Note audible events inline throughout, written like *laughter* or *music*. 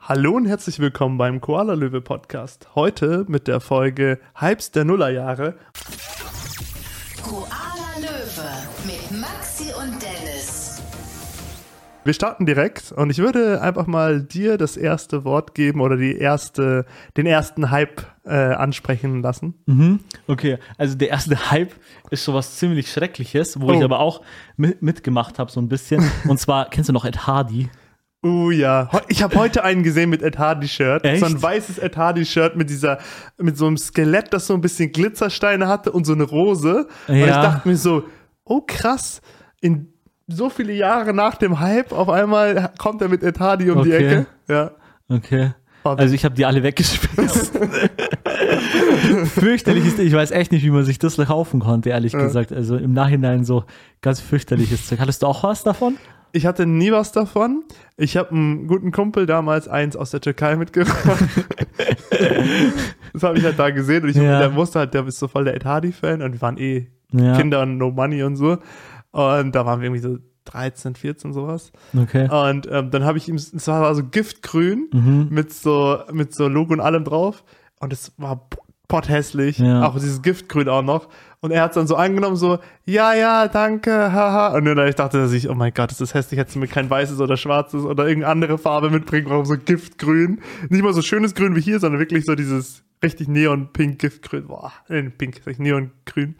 Hallo und herzlich willkommen beim Koala Löwe Podcast. Heute mit der Folge Hypes der Nullerjahre. Koala Löwe mit Maxi und Dennis. Wir starten direkt und ich würde einfach mal dir das erste Wort geben oder die erste, den ersten Hype äh, ansprechen lassen. Mhm. Okay, also der erste Hype ist sowas ziemlich Schreckliches, wo Oh. ich aber auch mit, mitgemacht habe, so ein bisschen. *laughs* Und zwar, kennst du noch Ed Hardy? Uh ja, ich habe heute einen gesehen mit Ed Hardy Shirt, Echt? so ein weißes Ed Hardy Shirt mit dieser mit so einem Skelett, das so ein bisschen Glitzersteine hatte und so eine Rose. Und ich Ja. dachte mir so, oh krass, in so viele Jahre nach dem Hype auf einmal kommt er mit Ed Hardy um die Okay. Ecke. Ja. Okay. Oh, Also ich habe die alle weggeschmissen. *laughs* fürchterlich ist, ich weiß echt nicht, wie man sich das kaufen konnte, ehrlich Ja. gesagt. Also im Nachhinein so ganz fürchterliches Zeug. Hattest du auch was davon? Ich hatte nie was davon. Ich habe einen guten Kumpel damals eins aus der Türkei mitgebracht. *laughs* das habe ich halt da gesehen und ich Ja. der wusste halt, der ist so voll der Ed Hardy-Fan und wir waren eh Ja. Kinder und No Money und so. Und da waren wir irgendwie so 13, 14 sowas. Okay. Und ähm, dann habe ich ihm, es war so giftgrün Mhm. mit so mit so Logo und allem drauf. Und es war potthässlich. Ja. Auch dieses Giftgrün auch noch. Und er hat es dann so angenommen, so, ja, ja, danke, haha. Und dann ich dachte er sich, oh mein Gott, das ist hässlich, hättest du mir kein weißes oder schwarzes oder irgendeine andere Farbe mitbringen, warum so Giftgrün. Nicht mal so schönes Grün wie hier, sondern wirklich so dieses richtig neon-pink Giftgrün. Boah, äh, pink, ich, neongrün.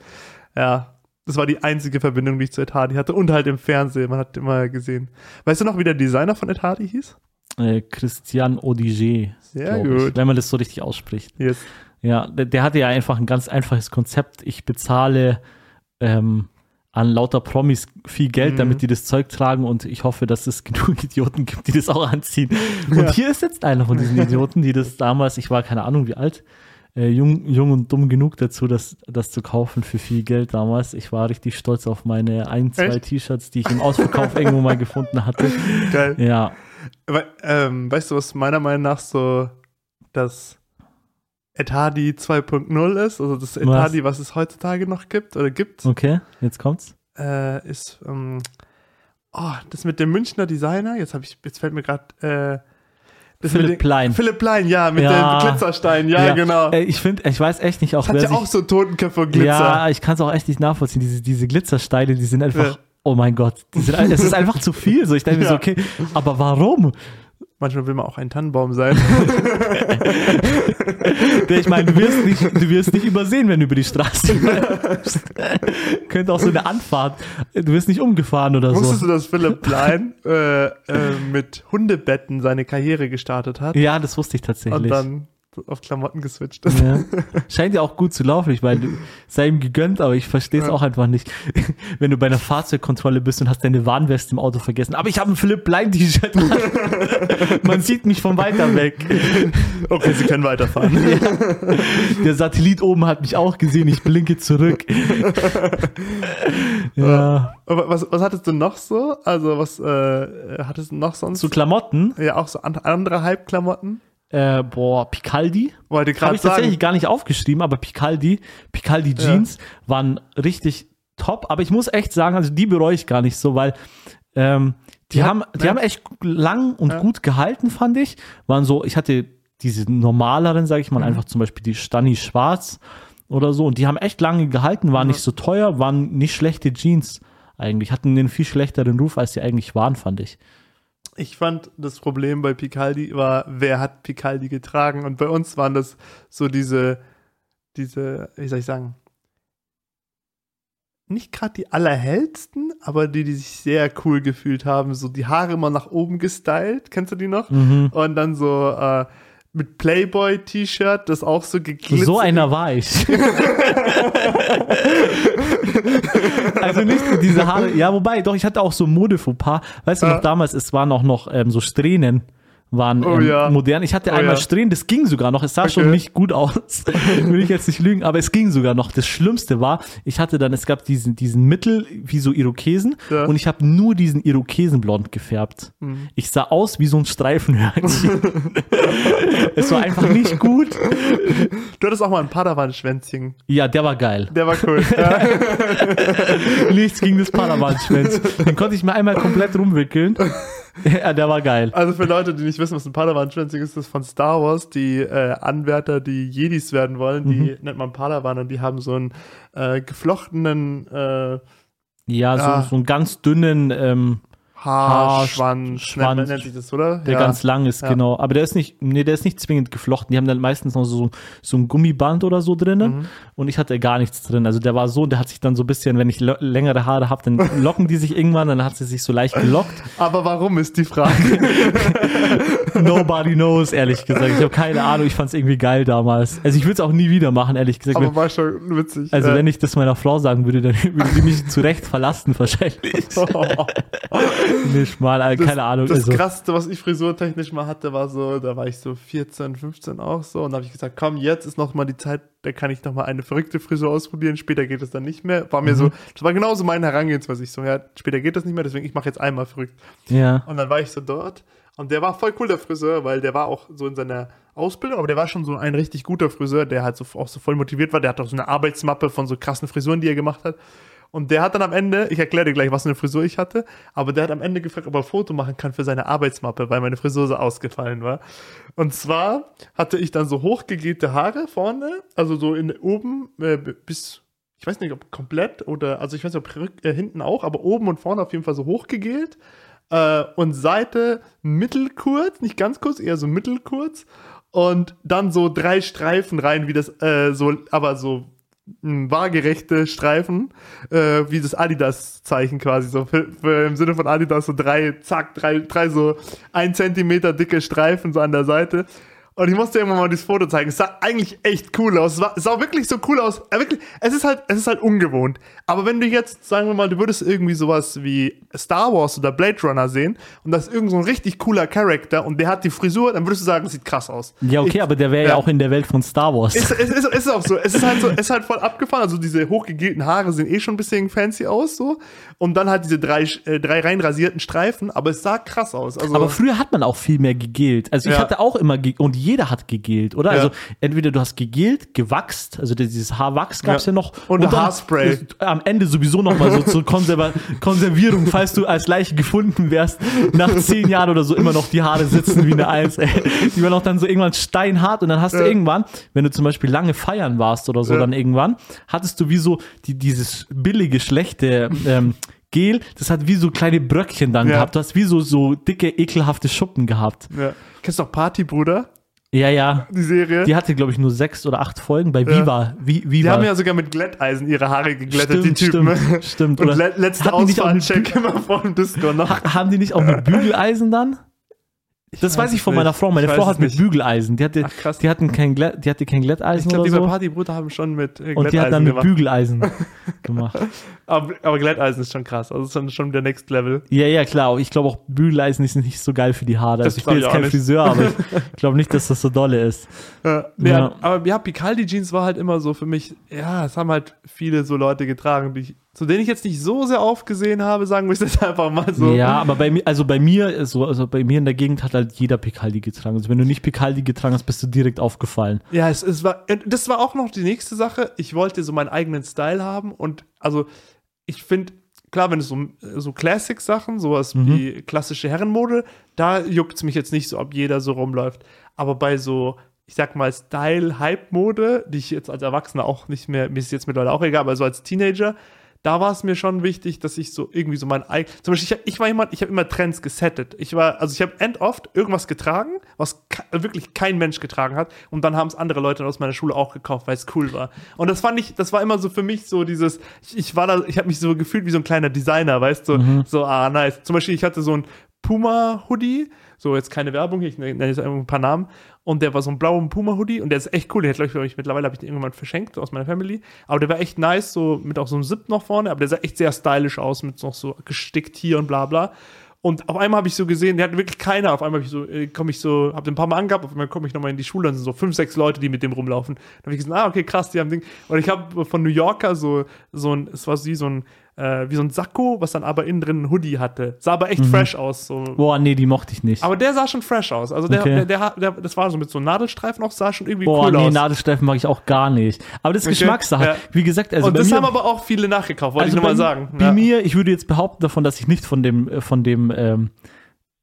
Ja, das war die einzige Verbindung, die ich zu Hardy hatte. Und halt im Fernsehen, man hat immer gesehen. Weißt du noch, wie der Designer von Hardy hieß? Äh, Christian Odiger. Sehr glaub ich, gut. wenn man das so richtig ausspricht. Yes. Ja, der, der hatte ja einfach ein ganz einfaches Konzept. Ich bezahle ähm, an lauter Promis viel Geld, Mhm. damit die das Zeug tragen und ich hoffe, dass es *laughs* genug Idioten gibt, die das auch anziehen. Und Ja. hier ist jetzt einer von diesen Idioten, die das damals, ich war keine Ahnung wie alt, äh, jung, jung und dumm genug dazu, das, das zu kaufen für viel Geld damals. Ich war richtig stolz auf meine ein, zwei? T-Shirts, die ich im Ausverkauf *laughs* irgendwo mal gefunden hatte. Geil. Ja, Aber, ähm, weißt du, was meiner Meinung nach so das Hardy 2.0 ist? Also das Ed Was? Was es heutzutage noch gibt oder gibt, okay, jetzt kommt's. äh, ist ähm, oh, das mit dem Münchner Designer. Jetzt habe ich, jetzt fällt mir gerade äh, das mit Philipp den- Plein. Philipp Plein, ja, mit Ja. dem Glitzerstein, ja, genau. Äh, ich finde, ich weiß echt nicht, auch das hat wer ja sich, auch so Totenköpfe und Glitzer. Ja, ich kann es auch echt nicht nachvollziehen. Diese, diese Glitzersteine, die sind einfach, Ja. oh mein Gott, sind, es ist einfach zu viel. So, ich denke mir so, Ja. okay, aber warum? Manchmal will man auch ein Tannenbaum sein. *laughs* Ich meine, du wirst nicht, du wirst nicht übersehen, wenn du über die Straße läufst. Könnte auch so eine Anfahrt, du wirst nicht umgefahren oder Wusstest so. du, dass Philipp Plein äh, äh, mit Hundebetten seine Karriere gestartet hat Ja, das wusste ich und tatsächlich. dann auf Klamotten geswitcht ist? Ja. *laughs* Scheint ja auch gut zu laufen. Ich meine, du- sei ihm gegönnt, aber ich verstehe es Ja. auch einfach nicht. *laughs* Wenn du bei einer Fahrzeugkontrolle bist und hast deine Warnweste im Auto vergessen. Aber ich habe ein Philipp Blein T-Shirt. an. *laughs* Man sieht mich von weiter weg. Okay, Sie können weiterfahren. Der Satellit oben hat mich auch gesehen. Ich blinke zurück. ja. Aber was, was hattest du noch so? Also, was äh, hattest du noch sonst? Zu Klamotten. ja, auch so an, andere Hype-Klamotten? Äh, boah, Picaldi. Wollte Habe gerade ich tatsächlich gar nicht aufgeschrieben, aber Picaldi, Picaldi Ja. Jeans waren richtig top. Aber ich muss echt sagen, also die bereue ich gar nicht so, weil ähm, die, hat- haben, die ja. haben echt lang und Ja. gut gehalten, fand ich. Waren so, ich hatte diese normaleren, sage ich mal, Mhm. einfach zum Beispiel die Stani Schwarz oder so. Und die haben echt lange gehalten, waren Ja. nicht so teuer, waren nicht schlechte Jeans eigentlich. Hatten den viel schlechteren Ruf, als sie eigentlich waren, fand ich. Ich fand, das Problem bei Picaldi war, wer hat Picaldi getragen? Und bei uns waren das so diese, diese, wie soll ich sagen, nicht gerade die allerhellsten, aber die, die sich sehr cool gefühlt haben. So die Haare immer nach oben gestylt. Kennst du die noch? Mhm. Und dann so äh, mit Playboy-T-Shirt, das auch so geglitzert. So einer *laughs* war ich. *laughs* also nicht diese Haare. Ja, wobei, doch, ich hatte auch so Modefauxpas. Weißt du noch, damals, es waren auch noch ähm, so Strähnen waren Oh ähm, ja. modern. Ich hatte Oh einmal ja. Strähnen, das ging sogar noch. Es sah schon Okay. nicht gut aus. *laughs* Will ich jetzt nicht lügen, aber es ging sogar noch. Das Schlimmste war, ich hatte dann, es gab diesen, diesen Mittel, wie so Irokesen, Ja. und ich habe nur diesen Irokesenblond gefärbt. Mhm. Ich sah aus wie so ein Streifenhörnchen. *laughs* es war einfach nicht gut. Du hattest auch mal ein Padawan-Schwänzchen. Ja, der war geil. Der war cool. *laughs* Nichts gegen das Padawan-Schwänz. Den konnte ich mir einmal komplett rumwickeln. *laughs* ja, der war geil. Also für Leute, die nicht wissen, was ein Padawan-Schwänzig ist, das ist von Star Wars. Die äh, Anwärter, die Jedis werden wollen, die nennt man Padawan und die haben so einen äh, geflochtenen äh, Ja, so, Ja. so einen ganz dünnen, ähm, Haarschwanz, Schwanz, nennt, nennt sich das, oder? der Ja. ganz lang ist, Ja. genau. Aber der ist nicht, nee, der ist nicht zwingend geflochten. Die haben dann meistens noch so, so ein Gummiband oder so drinnen. Mhm. Und ich hatte gar nichts drin. Also der war so, der hat sich dann so ein bisschen, wenn ich längere Haare habe, dann *laughs* locken die sich irgendwann, dann hat sie sich so leicht gelockt. Aber warum ist die Frage? *laughs* Nobody knows, ehrlich gesagt. Ich habe keine Ahnung, ich fand es irgendwie geil damals. Also ich würde es auch nie wieder machen, ehrlich gesagt. Aber war schon witzig. also ja. wenn ich das meiner Frau sagen würde, dann *laughs* würde sie mich zu Recht verlassen wahrscheinlich. Nicht mal, keine Ahnung. Das also, krasseste, was ich frisurtechnisch mal hatte, war so, da war ich so 14, 15 auch so und habe ich gesagt, komm, jetzt ist noch mal die Zeit, da kann ich noch mal eine verrückte Frisur ausprobieren, später geht es dann nicht mehr. War mir so, das war genauso meine Herangehensweise. Ich so, ja, später geht das nicht mehr, deswegen ich mache jetzt einmal verrückt. ja. Und dann war ich so dort und der war voll cool, der Friseur, weil der war auch so in seiner Ausbildung, aber der war schon so ein richtig guter Friseur, der halt so auch so voll motiviert war. Der hat auch so eine Arbeitsmappe von so krassen Frisuren, die er gemacht hat. Und der hat dann am Ende, ich erkläre dir gleich, was für eine Frisur ich hatte, aber der hat am Ende gefragt, ob er ein Foto machen kann für seine Arbeitsmappe, weil meine Frisur so ausgefallen war. Und zwar hatte ich dann so hochgegelte Haare vorne, also so in oben äh, bis, ich weiß nicht, ob komplett oder, also ich weiß nicht, ob äh, hinten auch, aber oben und vorne auf jeden Fall so hochgegelt äh, und Seite mittelkurz, nicht ganz kurz, eher so mittelkurz und dann so drei Streifen rein, wie das äh, so, aber so waagerechte Streifen, äh, wie das Adidas-Zeichen quasi, so für, für, im Sinne von Adidas so drei, zack, drei, drei so ein Zentimeter dicke Streifen so an der Seite. Und ich musste irgendwann mal dieses Foto zeigen. Es sah eigentlich echt cool aus. Es, war, es sah wirklich so cool aus. Äh, wirklich, es ist halt, es ist halt ungewohnt. Aber wenn du jetzt, sagen wir mal, du würdest irgendwie sowas wie Star Wars oder Blade Runner sehen und das ist irgend so ein richtig cooler Charakter und der hat die Frisur, dann würdest du sagen, sieht krass aus. Ja, okay, Ich- aber der wäre ja. ja. auch in der Welt von Star Wars. es, es, es ist auch so. Es ist halt so, es ist halt voll abgefahren. Also diese hochgegelten Haare sehen eh schon ein bisschen fancy aus, so. Und dann halt diese drei, äh, drei rein rasierten Streifen, aber es sah krass aus. Also, aber früher hat man auch viel mehr gegelt. Also ich Ja. hatte auch immer, und jeder hat gegelt, oder? Ja. Also entweder du hast gegelt, gewachst, also dieses Haarwachs gab's ja. Ja. noch. Und dann Haarspray. Am Ende sowieso noch mal so zur Konserva *laughs* Konservierung, falls du als Leiche gefunden wärst, nach zehn Jahren oder so immer noch die Haare sitzen wie eine Eins. Ey. Die waren auch dann so irgendwann steinhart und dann hast du Ja. irgendwann, wenn du zum Beispiel lange feiern warst oder so, dann irgendwann, hattest du wie so die, dieses billige, schlechte ähm, Gel, das hat wie so kleine Bröckchen dann Ja. gehabt. Du hast wie so, so dicke, ekelhafte Schuppen gehabt. ja. Kennst du noch Party, Bruder? Ja, ja. Die Serie? Die hatte, glaube ich, nur sechs oder acht Folgen bei Viva. Vi Die Viva. haben ja sogar mit Glätteisen ihre Haare geglättet, Stimmt, die Typen. stimmt, stimmt. Und Oder le letzte hatten die nicht auch mit Ausfahrtcheck immer vor dem Disco noch. Ha- haben die nicht auch mit *laughs* Bügeleisen dann? Das weiß, weiß ich von nicht. meiner Frau. Meine Ich Frau hat mit nicht. Bügeleisen. Die hatte, Ach, krass. die hatten kein Glä die hatte kein Ich Glätteisen glaube, die so. Partybruder haben schon mit äh, Und die hat dann Glätteisen mit gemacht. Bügeleisen *laughs* gemacht. Aber, aber Glätteisen ist schon krass. Also ist dann schon der Next Level. Ja, ja, klar. Ich glaube auch Bügeleisen ist nicht so geil für die Haare. Das Also ich bin ich jetzt kein nicht. Friseur, aber *laughs* ich glaube nicht, dass das so dolle ist. Ja, nee, Ja. Aber ja, Picaldi Jeans war halt immer so für mich, ja, es haben halt viele so Leute getragen, die ich, zu denen ich jetzt nicht so sehr aufgesehen habe, sagen wir es jetzt einfach mal so. Ja, aber bei mir, also bei mir, so, also bei mir in der Gegend hat halt jeder Picaldi getragen. Also wenn du nicht Picaldi getragen hast, bist du direkt aufgefallen. Ja, es, es war, das war auch noch die nächste Sache. Ich wollte so meinen eigenen Style haben und also ich finde, klar, wenn es so, so Classic-Sachen, sowas Mhm. wie klassische Herrenmode, da juckt es mich jetzt nicht so, ob jeder so rumläuft. Aber bei so, ich sag mal, Style-Hype-Mode, die ich jetzt als Erwachsener auch nicht mehr, mir ist jetzt mittlerweile auch egal, aber so als Teenager, da war es mir schon wichtig, dass ich so irgendwie so mein eigen. Zum Beispiel, ich, ich war jemand, ich habe immer Trends gesettet. Ich war, also ich habe end oft irgendwas getragen, was wirklich kein Mensch getragen hat. Und dann haben es andere Leute aus meiner Schule auch gekauft, weil es cool war. Und das fand ich, das war immer so für mich so dieses, ich, ich war da, ich habe mich so gefühlt wie so ein kleiner Designer, weißt du, so, so, ah, nice. Zum Beispiel, ich hatte so ein Puma-Hoodie, so jetzt keine Werbung, ich nenne jetzt einfach ein paar Namen. Und der war so ein blauer Puma-Hoodie und der ist echt cool. Der hat, glaube ich, mittlerweile habe ich den irgendwann verschenkt aus meiner Family. Aber der war echt nice, so mit auch so einem Zip noch vorne, aber der sah echt sehr stylisch aus, mit noch so gestickt hier und bla bla. Und auf einmal habe ich so gesehen, der hat wirklich keiner. Auf einmal habe ich so, äh, komme ich so, habe den ein paar Mal angehabt, auf einmal komme ich nochmal in die Schule, dann sind so fünf, sechs Leute, die mit dem rumlaufen. Dann habe ich gesagt, ah, okay, krass, die haben Ding. Und ich habe von New Yorker so, so ein, es war wie so ein, äh, wie so ein Sakko, was dann aber innen drin ein Hoodie hatte. Sah aber echt fresh aus. So. Boah, nee, die mochte ich nicht. Aber der sah schon fresh aus. Also der, Okay. der, der, der, das war so mit so Nadelstreifen auch, sah schon irgendwie Boah, cool nee, aus. Nadelstreifen mag ich auch gar nicht. Aber das ist Okay, Geschmackssache. ja. Wie gesagt, also und das mir, haben aber auch viele nachgekauft, wollte also ich nur mal sagen. Bei Ja. mir, ich würde jetzt behaupten davon, dass ich nicht von dem, äh, von dem, ähm,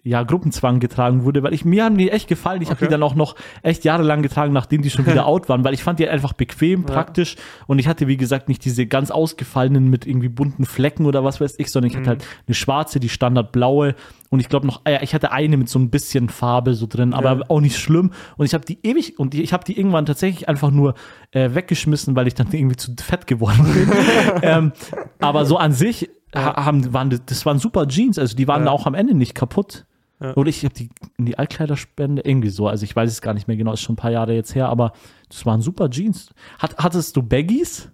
ja, Gruppenzwang getragen wurde, weil ich, mir haben die echt gefallen. Ich habe Okay. die dann auch noch echt jahrelang getragen, nachdem die schon wieder *laughs* out waren, weil ich fand die einfach bequem, praktisch und ich hatte, wie gesagt, nicht diese ganz ausgefallenen mit irgendwie bunten Flecken oder was weiß ich, sondern ich Mhm. hatte halt eine schwarze, die standardblaue und ich glaube noch, äh, ich hatte eine mit so ein bisschen Farbe so drin, aber Ja. auch nicht schlimm und ich habe die ewig und ich habe die irgendwann tatsächlich einfach nur äh, weggeschmissen, weil ich dann irgendwie zu fett geworden bin. *laughs* ähm, aber so an sich ha- haben, waren das, das waren super Jeans, also die waren Ja. auch am Ende nicht kaputt. Ja. Oder ich habe die in die Altkleiderspende, irgendwie so. Also ich weiß es gar nicht mehr genau, ist schon ein paar Jahre jetzt her, aber das waren super Jeans. Hat, hattest du Baggies?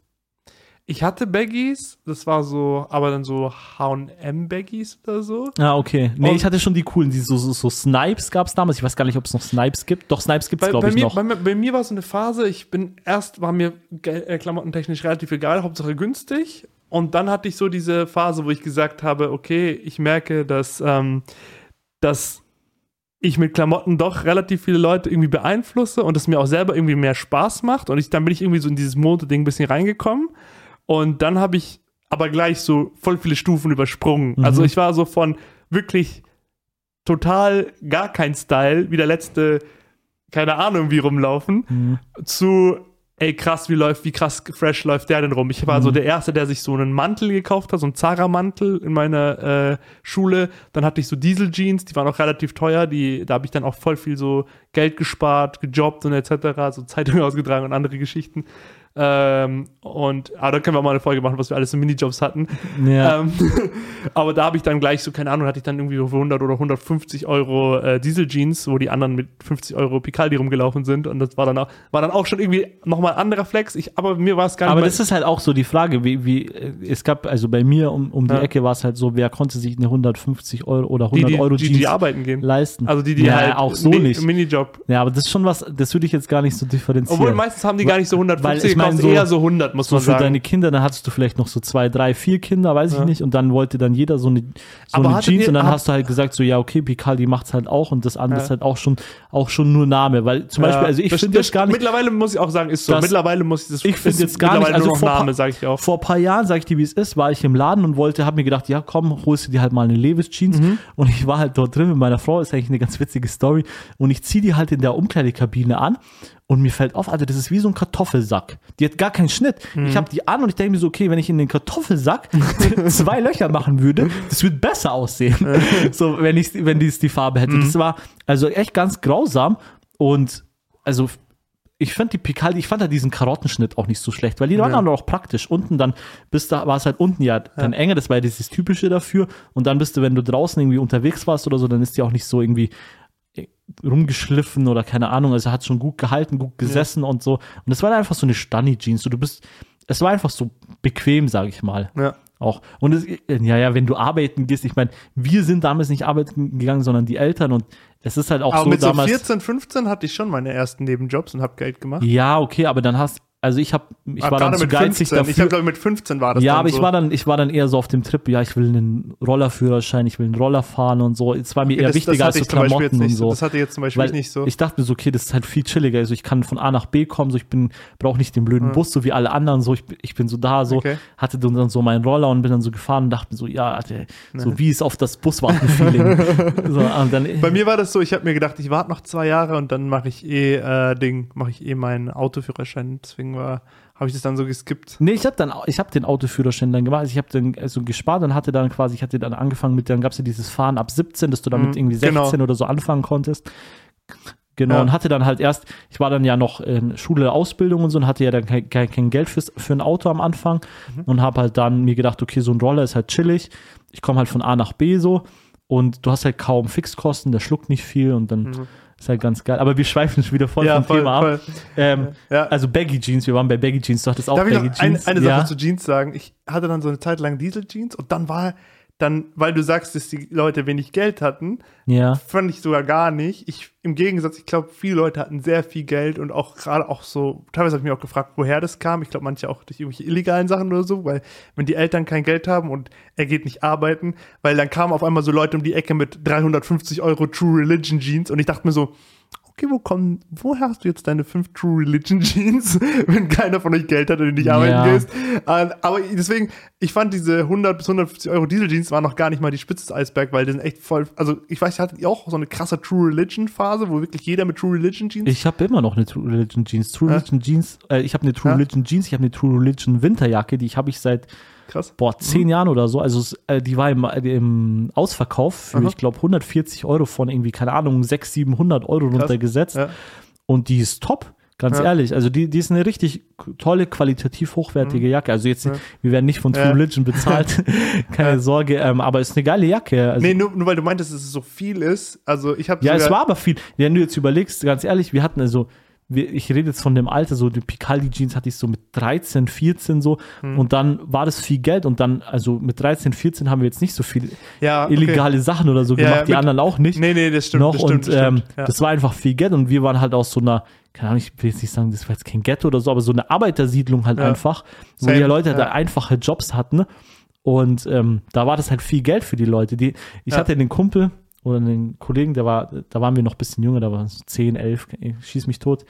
Ich hatte Baggies, das war so, aber dann so H&M-Baggies oder so. Ah, okay. Nee, Und- ich hatte schon die coolen, die so, so, so Snipes gab es damals. Ich weiß gar nicht, ob es noch Snipes gibt. Doch, Snipes gibt es, Bei, glaube ich, mir, noch. bei, mir- bei mir war es so eine Phase, ich bin erst, war mir äh, klamottentechnisch relativ egal, Hauptsache günstig. Und dann hatte ich so diese Phase, wo ich gesagt habe, okay, ich merke, dass, ähm, dass ich mit Klamotten doch relativ viele Leute irgendwie beeinflusse und es mir auch selber irgendwie mehr Spaß macht. Und ich, dann bin ich irgendwie so in dieses Mode-Ding ein bisschen reingekommen. Und dann habe ich aber gleich so voll viele Stufen übersprungen. Mhm. Also ich war so von wirklich total gar kein Style, wie der letzte, keine Ahnung, wie rumlaufen, Mhm. zu ey krass, wie läuft, wie krass fresh läuft der denn rum? Ich war so Mhm. der Erste, der sich so einen Mantel gekauft hat, so einen Zara-Mantel in meiner äh, Schule. Dann hatte ich so Diesel-Jeans, die waren auch relativ teuer. Die, da habe ich dann auch voll viel so Geld gespart, gejobbt und etc., so Zeitungen *laughs* ausgetragen und andere Geschichten. Ähm, und aber da können wir mal eine Folge machen, was wir alles in Minijobs hatten. Ja. Ähm, *laughs* aber da habe ich dann gleich so, keine Ahnung, hatte ich dann irgendwie so für 100 oder 150 Euro äh, Diesel-Jeans, wo die anderen mit 50 Euro Picaldi rumgelaufen sind. Und das war dann auch, war dann auch schon irgendwie nochmal ein anderer Flex. Ich, aber mir war es gar nicht Aber das ist halt auch so die Frage, wie, wie äh, es gab, also bei mir um, um die Ja. Ecke war es halt so, wer konnte sich eine 150 Euro oder die, 100 die, Euro die, Jeans die arbeiten gehen. leisten? Also die, die ja, halt auch so nicht. Minijob. Ja, aber das ist schon was, das würde ich jetzt gar nicht so differenzieren. Obwohl meistens haben die gar nicht so 150 Weil ich mein, gekostet, so- eher so 100, muss so man für sagen. deine Kinder, dann hattest du vielleicht noch so zwei, drei, vier Kinder, weiß ich Ja. nicht, und dann wollte dann jeder so eine, so eine Jeans ihr- und dann hast du halt gesagt, so ja, okay, Picaldi macht's halt auch und das andere Ja. ist halt auch schon, auch schon nur Name, weil zum Beispiel, also ich finde das- jetzt gar nicht, Mittlerweile muss ich auch sagen, ist so. Mittlerweile muss ich das. ich finde jetzt gar nicht, mittlerweile also vor, Name, sage ich auch. vor paar Jahren, sag ich dir, wie es ist, war ich im Laden und wollte, habe mir gedacht, ja komm, holst du dir halt mal eine Levis Jeans Mhm. und ich war halt dort drin mit meiner Frau, ist eigentlich eine ganz witzige Story und ich ziehe die halt in der Umkleidekabine an und mir fällt auf, Alter, das ist wie so ein Kartoffelsack. Die hat gar keinen Schnitt. Mhm. Ich habe die an und ich denke mir so, okay, wenn ich in den Kartoffelsack *laughs* zwei Löcher machen würde, das würde besser aussehen. *laughs* so, wenn ich, wenn dies die Farbe hätte. Mhm. Das war also echt ganz grausam und also ich fand die Picaldi, ich fand da diesen Karottenschnitt auch nicht so schlecht, weil die waren Ja. dann auch praktisch. Unten dann, bis da war es halt unten ja dann enger, das war ja dieses Typische dafür. Und dann bist du, wenn du draußen irgendwie unterwegs warst oder so, dann ist die auch nicht so irgendwie rumgeschliffen oder keine Ahnung. Also hat schon gut gehalten, gut gesessen und so. Und das war einfach so eine Stunny-Jeans. So, du bist, es war einfach so bequem, sage ich mal. Ja. Auch. Und es, ja, ja, wenn du arbeiten gehst, ich meine, wir sind damals nicht arbeiten gegangen, sondern die Eltern und es ist halt auch Aber so mit so damals. 14, 15 hatte ich schon meine ersten Nebenjobs und habe Geld gemacht. Ja, okay, aber dann hast, also ich habe, ich Ah, war dann zu geizig 15. Ich dafür. glaube, mit 15 war das ja, aber ich so. war dann, ich war dann eher so auf dem Trip, ja, ich will einen Rollerführerschein, ich will einen Roller fahren und so. Es war mir eher das, wichtiger das als so ich Klamotten jetzt nicht und so. Das hatte ich jetzt zum Beispiel Weil nicht so. ich dachte mir so, okay, das ist halt viel chilliger. Also ich kann von A nach B kommen, so ich bin, brauche nicht den blöden Bus, so wie alle anderen, so ich, bin- ich bin so da, so Okay. hatte dann so meinen Roller und bin dann so gefahren und dachte mir so, ja, Alter, so wie ist auf das Buswarten-Feeling. *laughs* so, und dann, Bei mir war das so, ich habe mir gedacht, ich warte noch zwei Jahre und dann mache ich eh äh, Ding, mache ich eh meinen Autoführerschein. Deswegen war, habe ich das dann so geskippt. Nee, ich habe dann, ich habe den Autoführerschein dann gemacht. Also ich habe den also gespart und hatte dann quasi, ich hatte dann angefangen mit, dann gab es ja dieses Fahren ab 17, dass du damit Mhm, irgendwie 16 genau. oder so anfangen konntest. Genau, Ja. und hatte dann halt erst, ich war dann ja noch in Schule, Ausbildung und so und hatte ja dann kein, kein, kein Geld fürs, für ein Auto am Anfang Mhm. und habe halt dann mir gedacht, okay, so ein Roller ist halt chillig. Ich komme halt von A nach B so und du hast halt kaum Fixkosten, der schluckt nicht viel und dann Mhm. Ist halt ganz geil. Aber wir schweifen schon wieder voll vom Thema ab. Ähm, Ja. Also Baggy Jeans, wir waren bei Baggy Jeans, du hattest auch Darf ich Baggy noch ein, Jeans. eine Sache ja. zu Jeans sagen? Ich hatte dann so eine Zeit lang Diesel-Jeans und dann war dann, weil du sagst, dass die Leute wenig Geld hatten, ja. fand ich sogar gar nicht. Ich, im Gegensatz, ich glaube, viele Leute hatten sehr viel Geld und auch gerade auch so, teilweise habe ich mich auch gefragt, woher das kam. Ich glaube, manche auch durch irgendwelche illegalen Sachen oder so, weil wenn die Eltern kein Geld haben und er geht nicht arbeiten, weil dann kamen auf einmal so Leute um die Ecke mit 350 Euro True Religion Jeans und ich dachte mir so, okay, wo kommen, woher hast du jetzt deine fünf True Religion Jeans, *laughs* wenn keiner von euch Geld hat und du nicht arbeiten Ja. gehst? Äh, aber deswegen, ich fand diese 100 bis 150 Euro Diesel Jeans waren noch gar nicht mal die Spitze des Eisbergs, weil die sind echt voll, also ich weiß, hattet ihr auch so eine krasse True Religion Phase, wo wirklich jeder mit True Religion Jeans? Ich habe immer noch eine True Religion Jeans. True. Religion Jeans, äh, ich habe eine True Ja. Religion Jeans, ich habe eine True Religion Winterjacke, die habe ich seit Krass. boah, zehn Jahren oder so. Also es, äh, die war im, im Ausverkauf für, Aha. ich glaube, 140 Euro von irgendwie, keine Ahnung, 600, 700 Euro runtergesetzt. Ja. Und die ist top, ganz Ja. ehrlich. Also die, die ist eine richtig tolle, qualitativ hochwertige Jacke. Also jetzt, wir werden nicht von True Mhm. Ja. Religion bezahlt, *laughs* keine Sorge, ähm, aber ist eine geile Jacke. Also, Nee, nur, nur weil du meintest, dass es so viel ist. Also ich habe ja, es war aber viel. Wenn du jetzt überlegst, ganz ehrlich, wir hatten also, ich rede jetzt von dem Alter, so die Picaldi Jeans hatte ich so mit 13, 14 so Hm. und dann war das viel Geld und dann, also mit 13, 14 haben wir jetzt nicht so viel ja, okay. illegale Sachen oder so Ja, gemacht, ja, die anderen auch nicht. Nee, nee, das stimmt. noch das stimmt, und das stimmt. ähm, ja. das war einfach viel Geld und wir waren halt aus so einer, keine Ahnung, ich will jetzt nicht sagen, das war jetzt kein Ghetto oder so, aber so eine Arbeitersiedlung halt einfach, wo Same, die Leute da einfache Jobs hatten und ähm, da war das halt viel Geld für die Leute. Die, ich hatte den Kumpel oder einen Kollegen, der war, da waren wir noch ein bisschen jünger, da waren so 10, 11, schieß mich tot.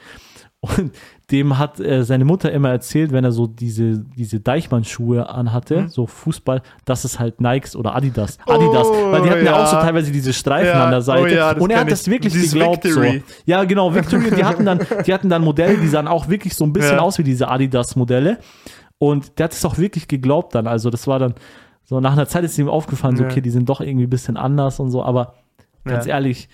Und dem hat äh, seine Mutter immer erzählt, wenn er so diese, diese Deichmann-Schuhe anhatte, Mhm. so Fußball, dass es halt Nikes oder Adidas. Adidas. Oh, weil die hatten ja. ja. auch so teilweise diese Streifen Ja, an der Seite. oh ja, und er hat das ich. wirklich Dieses geglaubt. So. Ja, genau, Victory. Die hatten dann, die hatten dann Modelle, die sahen auch wirklich so ein bisschen aus wie diese Adidas-Modelle. Und der hat es auch wirklich geglaubt dann. Also das war dann so, nach einer Zeit ist ihm aufgefallen, so, okay, die sind doch irgendwie ein bisschen anders und so, aber ganz Ja. ehrlich,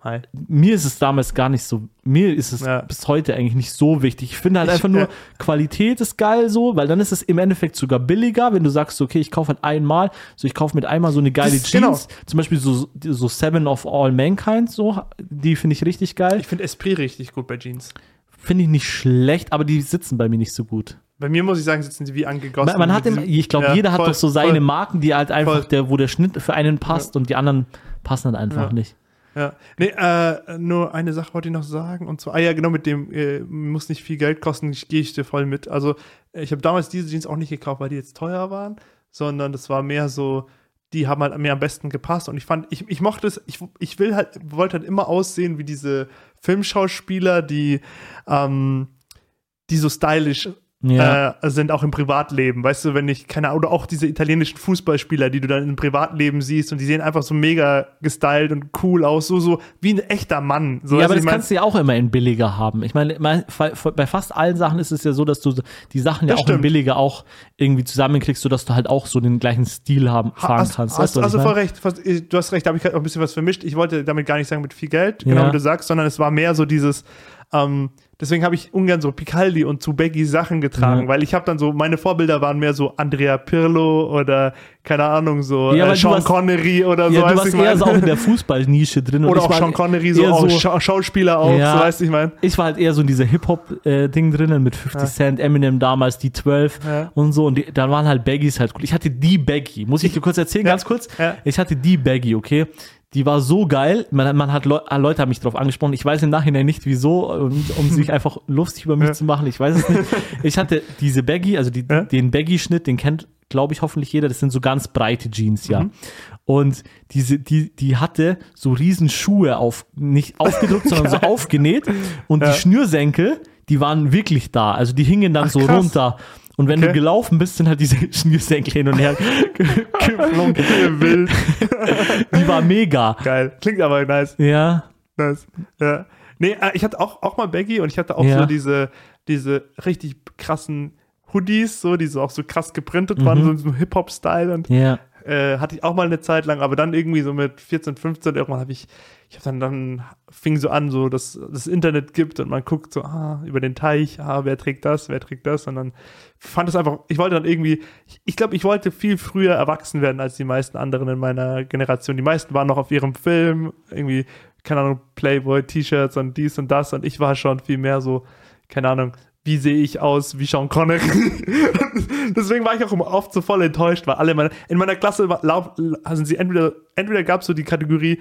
Hi. mir ist es damals gar nicht so, mir ist es Ja. bis heute eigentlich nicht so wichtig. Ich finde halt Ich, einfach nur, äh, Qualität ist geil so, weil dann ist es im Endeffekt sogar billiger, wenn du sagst, okay, ich kaufe halt einmal, so ich kaufe mit einmal so eine geile Das- Jeans, genau. zum Beispiel so, so Seven of All Mankind, so, die finde ich richtig geil. Ich finde Esprit richtig gut bei Jeans. Finde ich nicht schlecht, aber die sitzen bei mir nicht so gut. Bei mir muss ich sagen, sitzen sie wie angegossen. Man, man hat diesem- ich glaube, Ja, jeder hat voll, doch so seine voll. Marken, die halt einfach, Voll. der, wo der Schnitt für einen passt und die anderen passen halt einfach Ja. nicht. Ja. Nee, äh, nur eine Sache wollte ich noch sagen. Und zwar, ah ja, genau, mit dem äh, muss nicht viel Geld kosten, ich gehe ich dir voll mit. Also, ich habe damals diese Jeans auch nicht gekauft, weil die jetzt teuer waren, sondern das war mehr so, die haben halt mir am besten gepasst. Und ich fand, ich, ich mochte es, ich, ich will halt, wollte halt immer aussehen wie diese Filmschauspieler, die, ähm, die so stylisch Ja. äh, sind auch im Privatleben. Weißt du, wenn ich, keine Ahnung, oder auch diese italienischen Fußballspieler, die du dann im Privatleben siehst und die sehen einfach so mega gestylt und cool aus, so, so wie ein echter Mann. So, ja, aber das kannst du ja auch immer in billiger haben. Ich meine, bei fast allen Sachen ist es ja so, dass du die Sachen ja Das auch in stimmt. billiger auch irgendwie zusammenkriegst, sodass du halt auch so den gleichen Stil haben, fahren hast, kannst. Hast, Weißt du, also voll recht, du hast recht, da habe ich halt auch ein bisschen was vermischt. Ich wollte damit gar nicht sagen mit viel Geld, genau Ja. wie du sagst, sondern es war mehr so dieses, ähm, deswegen habe ich ungern so Picaldi und zu Baggy Sachen getragen, Ja. weil ich habe dann so, meine Vorbilder waren mehr so Andrea Pirlo oder, keine Ahnung, so Ja, äh, du Sean warst- Connery oder so. Ja, du weißt warst eher mein? so auch in der Fußballnische drin. *laughs* Oder auch Sean Connery, so, auch Scha Schauspieler auch, Ja. so weißt du, ich meine. Ich war halt eher so in dieser Hip-Hop-Ding drinnen mit 50 Cent, Eminem damals, die 12 Ja. und so. Und die, dann waren halt Baggies halt cool. Ich hatte die Baggy. Muss ich dir kurz erzählen, Ja. ganz kurz? Ja. Ich hatte die Baggy, okay? Die war so geil. Man, man hat Leu äh, Leute haben mich drauf angesprochen. Ich weiß im Nachhinein nicht wieso, um, um sich *laughs* einfach lustig über mich Ja. zu machen. Ich weiß es nicht. Ich hatte diese Baggy, also die, Ja. den Baggy-Schnitt, den kennt, glaube ich, hoffentlich jeder. Das sind so ganz breite Jeans, Mhm. ja. Und diese, die, die hatte so riesen Schuhe auf, nicht aufgedruckt, sondern so *laughs* aufgenäht. Und Ja. die Schnürsenkel, die waren wirklich da. Also die hingen dann Ach, so krass. runter. Und wenn du Okay. gelaufen bist, sind halt diese *laughs* Schnürsenkel hin und her *laughs* ge- geflogen. Wild. *laughs* Die war mega. Geil. Klingt aber nice. Ja. nice. Ja. Nee, äh, ich hatte auch, auch mal Baggy und ich hatte auch Ja. so diese, diese richtig krassen Hoodies, so, die so auch so krass geprintet waren, Mhm. so in so Hip-Hop-Style und Ja. Äh, hatte ich auch mal eine Zeit lang, aber dann irgendwie so mit 14, 15 irgendwann habe ich, ich habe dann, dann fing so an, so, dass das Internet gibt und man guckt so, ah, über den Teich, ah, wer trägt das, wer trägt das und dann fand es einfach, ich wollte dann irgendwie, ich, ich glaube, ich wollte viel früher erwachsen werden als die meisten anderen in meiner Generation. Die meisten waren noch auf ihrem Film, irgendwie, keine Ahnung, Playboy, T-Shirts und dies und das und ich war schon viel mehr so, keine Ahnung, wie sehe ich aus wie Sean Connery. *laughs* Deswegen war ich auch immer oft so voll enttäuscht, weil alle meine, in meiner Klasse war- lau- sind sie entweder, entweder gab es so die Kategorie,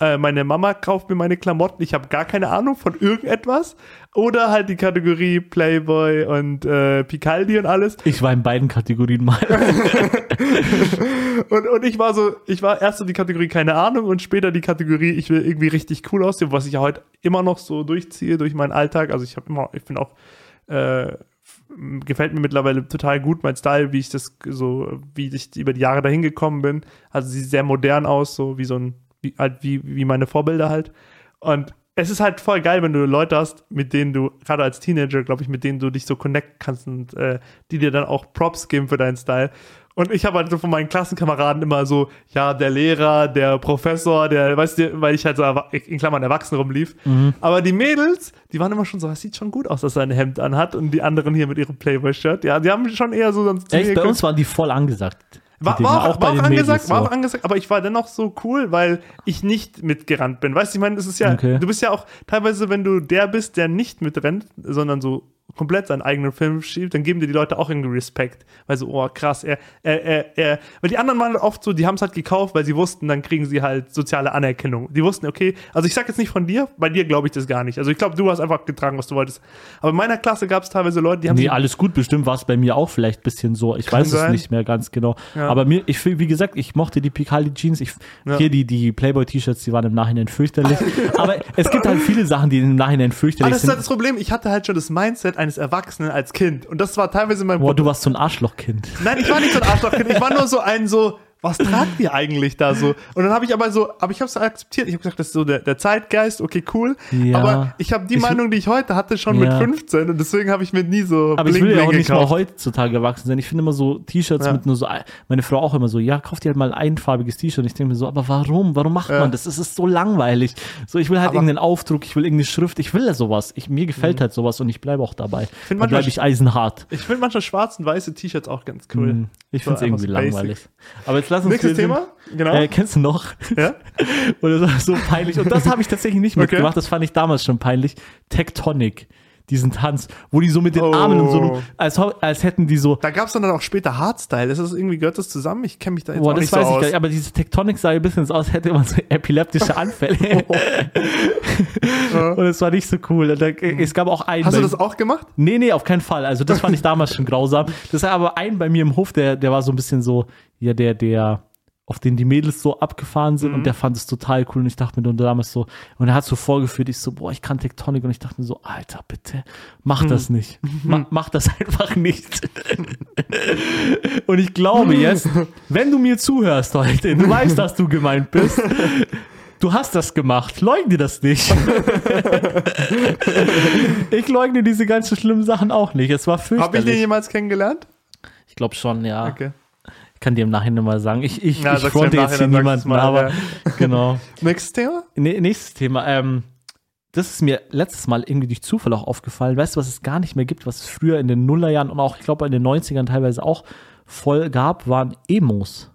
äh, meine Mama kauft mir meine Klamotten, ich habe gar keine Ahnung von irgendetwas, oder halt die Kategorie Playboy und äh, Picaldi und alles. Ich war in beiden Kategorien mal. *laughs* Und, und ich war so, ich war erst so die Kategorie keine Ahnung und später die Kategorie, ich will irgendwie richtig cool aussehen, was ich ja heute immer noch so durchziehe durch meinen Alltag. Also ich habe immer, ich bin auch, äh, gefällt mir mittlerweile total gut mein Style, wie ich das so, wie ich über die Jahre dahin gekommen bin. Also sieht sehr modern aus, so wie so ein, wie, halt wie, wie meine Vorbilder halt. Und es ist halt voll geil, wenn du Leute hast, mit denen du, gerade als Teenager, glaube ich, mit denen du dich so connecten kannst und äh, die dir dann auch Props geben für deinen Style. Und ich habe halt so von meinen Klassenkameraden immer so, ja, der Lehrer, der Professor, der, weißt du, weil ich halt so in Klammern erwachsen rumlief. Mhm. Aber die Mädels, die waren immer schon so, das sieht schon gut aus, dass er ein Hemd anhat und die anderen hier mit ihrem Playboy-Shirt. Ja, die haben schon eher so sonst. Echt, bei uns waren die voll angesagt. War, war, auch, war auch angesagt, Mädels war auch angesagt, aber ich war dennoch so cool, weil ich nicht mitgerannt bin. Weißt du, ich meine, das ist ja, Okay. du bist ja auch teilweise, wenn du der bist, der nicht mitrennt, sondern so komplett seinen eigenen Film schiebt, dann geben dir die Leute auch irgendwie Respekt. Weil so, oh krass, er, er, er, er, weil die anderen waren oft so, die haben es halt gekauft, weil sie wussten, dann kriegen sie halt soziale Anerkennung. Die wussten, okay, also ich sag jetzt nicht von dir, bei dir glaube ich das gar nicht. Also ich glaube, du hast einfach getragen, was du wolltest. Aber in meiner Klasse gab es teilweise Leute, die haben Nee, alles gut, bestimmt war es bei mir auch vielleicht ein bisschen so. Ich weiß sein. es nicht mehr ganz genau. Ja. Aber mir, ich wie gesagt, ich mochte die Picaldi Jeans. Ich, Ja. Hier die, die Playboy-T-Shirts, die waren im Nachhinein fürchterlich. *laughs* Aber es gibt halt viele Sachen, die im Nachhinein Aber fürchterlich das ist halt sind. das Problem, ich hatte halt schon das Mindset eines Erwachsenen als Kind. Und das war teilweise mein Boah, du warst so ein Arschlochkind. Nein, ich war nicht so ein Arschlochkind. Ich war nur so ein so, was tragt ihr eigentlich da so? Und dann habe ich aber so, aber ich habe es akzeptiert. Ich habe gesagt, das ist so der, der Zeitgeist, okay, cool. Ja. Aber ich habe die Ich- Meinung, die ich heute hatte, schon Ja. mit 15 und deswegen habe ich mir nie so Aber ich will ja auch nicht mal heutzutage erwachsen sein. Ich finde immer so T-Shirts Ja. mit nur so, ein- meine Frau auch immer so, ja, kauf dir halt mal ein einfarbiges T-Shirt. Und ich denke mir so, aber warum? Warum macht man das? Es ist so langweilig. So, ich will halt Aber- irgendeinen Aufdruck, ich will irgendeine Schrift, ich will ja sowas. Ich, mir gefällt halt sowas und ich bleibe auch dabei. Dann manchmal- bleibe ich eisenhart. Ich finde manchmal schwarz und weiße T-Shirts auch ganz cool. Hm, Ich So finde es irgendwie basic. langweilig. Aber jetzt lass uns Nächstes Thema? Genau. Äh, kennst du noch? ja? *laughs* Oder so, so peinlich. Und das habe ich tatsächlich nicht Okay. mitgemacht. Das fand ich damals schon peinlich. Tectonic. Diesen Tanz, wo die so mit den Oh. Armen und so, als, als hätten die so, Da gab es dann auch später Hardstyle. Ist das irgendwie, gehört das zusammen? Ich kenne mich da jetzt Boah, auch das nicht weiß so ich aus. gar nicht, aber diese Tektonik sah ein bisschen so aus, als hätte man so epileptische Anfälle. *laughs* *laughs* Und es war nicht so cool. Da, es gab auch einen. Hast du das auch gemacht? Nee, nee, auf keinen Fall. Also das fand ich damals schon grausam. Das war aber ein bei mir im Hof, der, der war so ein bisschen so, ja, der, der, auf den die Mädels so abgefahren sind Mhm. und der fand es total cool und ich dachte mir dann damals so, und er hat so vorgeführt, ich so, boah, ich kann Tektonik und ich dachte mir so, Alter, bitte, mach das nicht. Ma, mach das *laughs* einfach nicht. und ich glaube jetzt, wenn du mir zuhörst heute, du weißt, dass du gemeint bist, Du hast das gemacht. Leugne das nicht. *laughs* ich leugne diese ganzen schlimmen Sachen auch nicht. Es war Habe ich den fürchterlich. jemals kennengelernt? Ich glaube schon, ja. Okay. Ich kann dir im Nachhinein mal sagen. Ich, ich, Ja, ich fronte jetzt hier niemanden, mal, aber *laughs* genau. Nächstes Thema? Nee, nächstes Thema. Ähm, das ist mir letztes Mal irgendwie durch Zufall auch aufgefallen. Weißt du, was es gar nicht mehr gibt, was es früher in den Nullerjahren und auch, ich glaube, in den 90ern teilweise auch voll gab, waren Emos.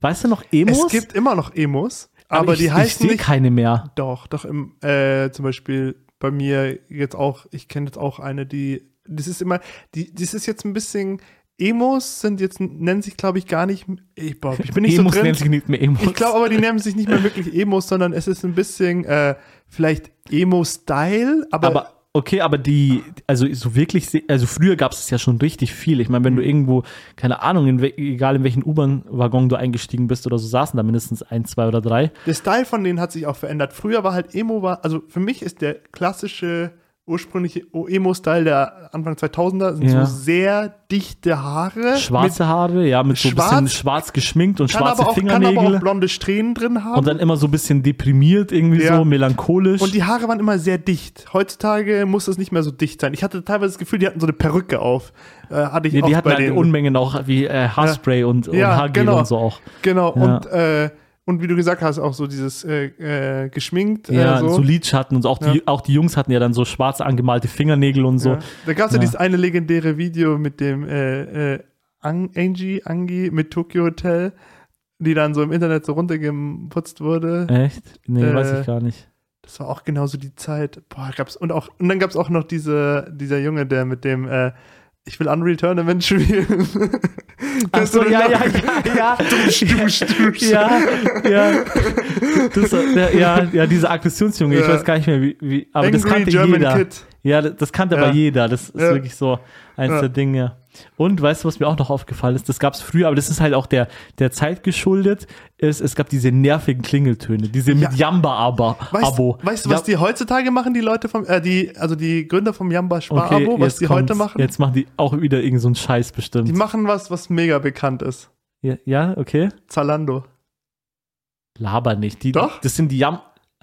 Weißt du noch Emos? Es gibt immer noch Emos, aber, ich, die ich heißen sehe nicht. keine mehr. Doch, doch im, äh, zum Beispiel bei mir jetzt auch, ich kenne jetzt auch eine, die, das ist immer, die, das ist jetzt ein bisschen, Emos sind jetzt, nennen sich glaube ich gar nicht, ich, boah, ich bin nicht Emos so drin. nennt sich nicht mehr Emos. Ich glaube aber, die nennen sich nicht mehr wirklich Emos, sondern es ist ein bisschen, äh, vielleicht Emo-Style, aber, aber okay, aber die, also so wirklich, also früher gab es ja schon richtig viel. Ich meine, wenn du Mhm. irgendwo, keine Ahnung, in egal in welchen U-Bahn-Waggon du eingestiegen bist oder so, saßen da mindestens ein, zwei oder drei. der Style von denen hat sich auch verändert. Früher war halt Emo, war, also für mich ist der klassische, ursprüngliche Emo-Style der Anfang 2000er sind Ja. so sehr dichte Haare. Schwarze Haare, ja, mit so ein Schwarz- bisschen schwarz geschminkt und schwarze aber, auch, kann aber Fingernägel. auch blonde Strähnen drin haben. und dann immer so ein bisschen deprimiert, irgendwie Ja. so, melancholisch. Und die Haare waren immer sehr dicht. Heutzutage muss das nicht mehr so dicht sein. Ich hatte teilweise das Gefühl, die hatten so eine Perücke auf. Äh, hatte ich die, auch die hatten bei halt. Unmengen auch wie äh, Haarspray und, und Ja, Haargel genau. und so auch. Genau. Ja. Und, äh, und wie du gesagt hast, auch so dieses äh, äh, geschminkt. Ja, äh, so. so Lidschatten und auch die, Ja. auch die Jungs hatten ja dann so schwarz angemalte Fingernägel und so. Ja. Da gab es ja. Ja. dieses eine legendäre Video mit dem äh, äh, Ang Angie, Angie mit Tokyo Hotel, die dann so im Internet so runtergeputzt wurde. Echt? Nee, Äh, weiß ich gar nicht. Das war auch genauso die Zeit. Boah, gab's und auch und dann gab's auch noch diese dieser Junge, der mit dem äh, ich will Unreal Tournament spielen. *laughs* Ach so, ja, ja, ja, *laughs* ja. Ja, ja. Das, ja, ja, dieser Aggressionsjunge, ich weiß gar nicht mehr, wie, wie aber das Angry kannte German jeder. Kid. Ja, das kannte Ja. aber jeder. Das ist Ja. wirklich so eins Ja. der Dinge. Und weißt du, was mir auch noch aufgefallen ist? Das gab es früher, aber das ist halt auch der, der Zeit geschuldet. Ist, es gab diese nervigen Klingeltöne, diese mit Ja. Jamba-Abo. Weißt, weißt du, was die heutzutage machen, die Leute vom, äh, die, also die Gründer vom Jamba Spar-Abo, was die heute machen? Jetzt machen die auch wieder irgend so einen Scheiß bestimmt. Die machen was, was mega bekannt ist. ja, ja, okay. Zalando. Laber nicht. Die, Doch. Das sind die Jam.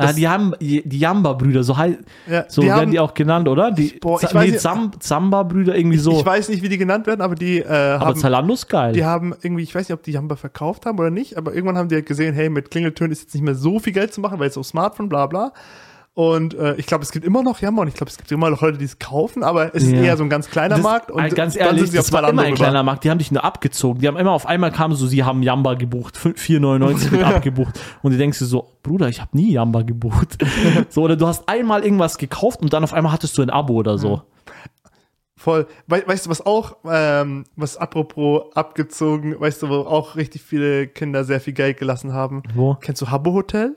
Ah, die haben die Jamba-Brüder, so, hei- Ja, so die werden haben, die auch genannt, oder? Die Boah, ich Z- weiß nee, Zamba-Brüder irgendwie so. Ich weiß nicht, wie die genannt werden, aber die äh, aber haben, Zalando ist geil. die haben irgendwie, ich weiß nicht, ob die Jamba verkauft haben oder nicht, aber irgendwann haben die halt gesehen, hey, mit Klingeltönen ist jetzt nicht mehr so viel Geld zu machen, weil jetzt auf Smartphone, bla bla. Und äh, ich glaube, es gibt immer noch Jamba und ich glaube, es gibt immer noch Leute, die es kaufen, aber es ist Ja. eher so ein ganz kleiner Das- Markt. Und ganz dann ehrlich, auf das war immer ein rüber. kleiner Markt. Die haben dich nur abgezogen. Die haben immer auf einmal kamen so, sie haben Jamba gebucht, fün- 4,99 wird *laughs* abgebucht. Und du denkst dir so, Bruder, ich habe nie Jamba gebucht. *laughs* so, oder du hast einmal irgendwas gekauft und dann auf einmal hattest du ein Abo oder so. Voll. We weißt du, was auch, ähm, was apropos abgezogen, weißt du, wo auch richtig viele Kinder sehr viel Geld gelassen haben? Wo? Kennst du Habbo Hotel?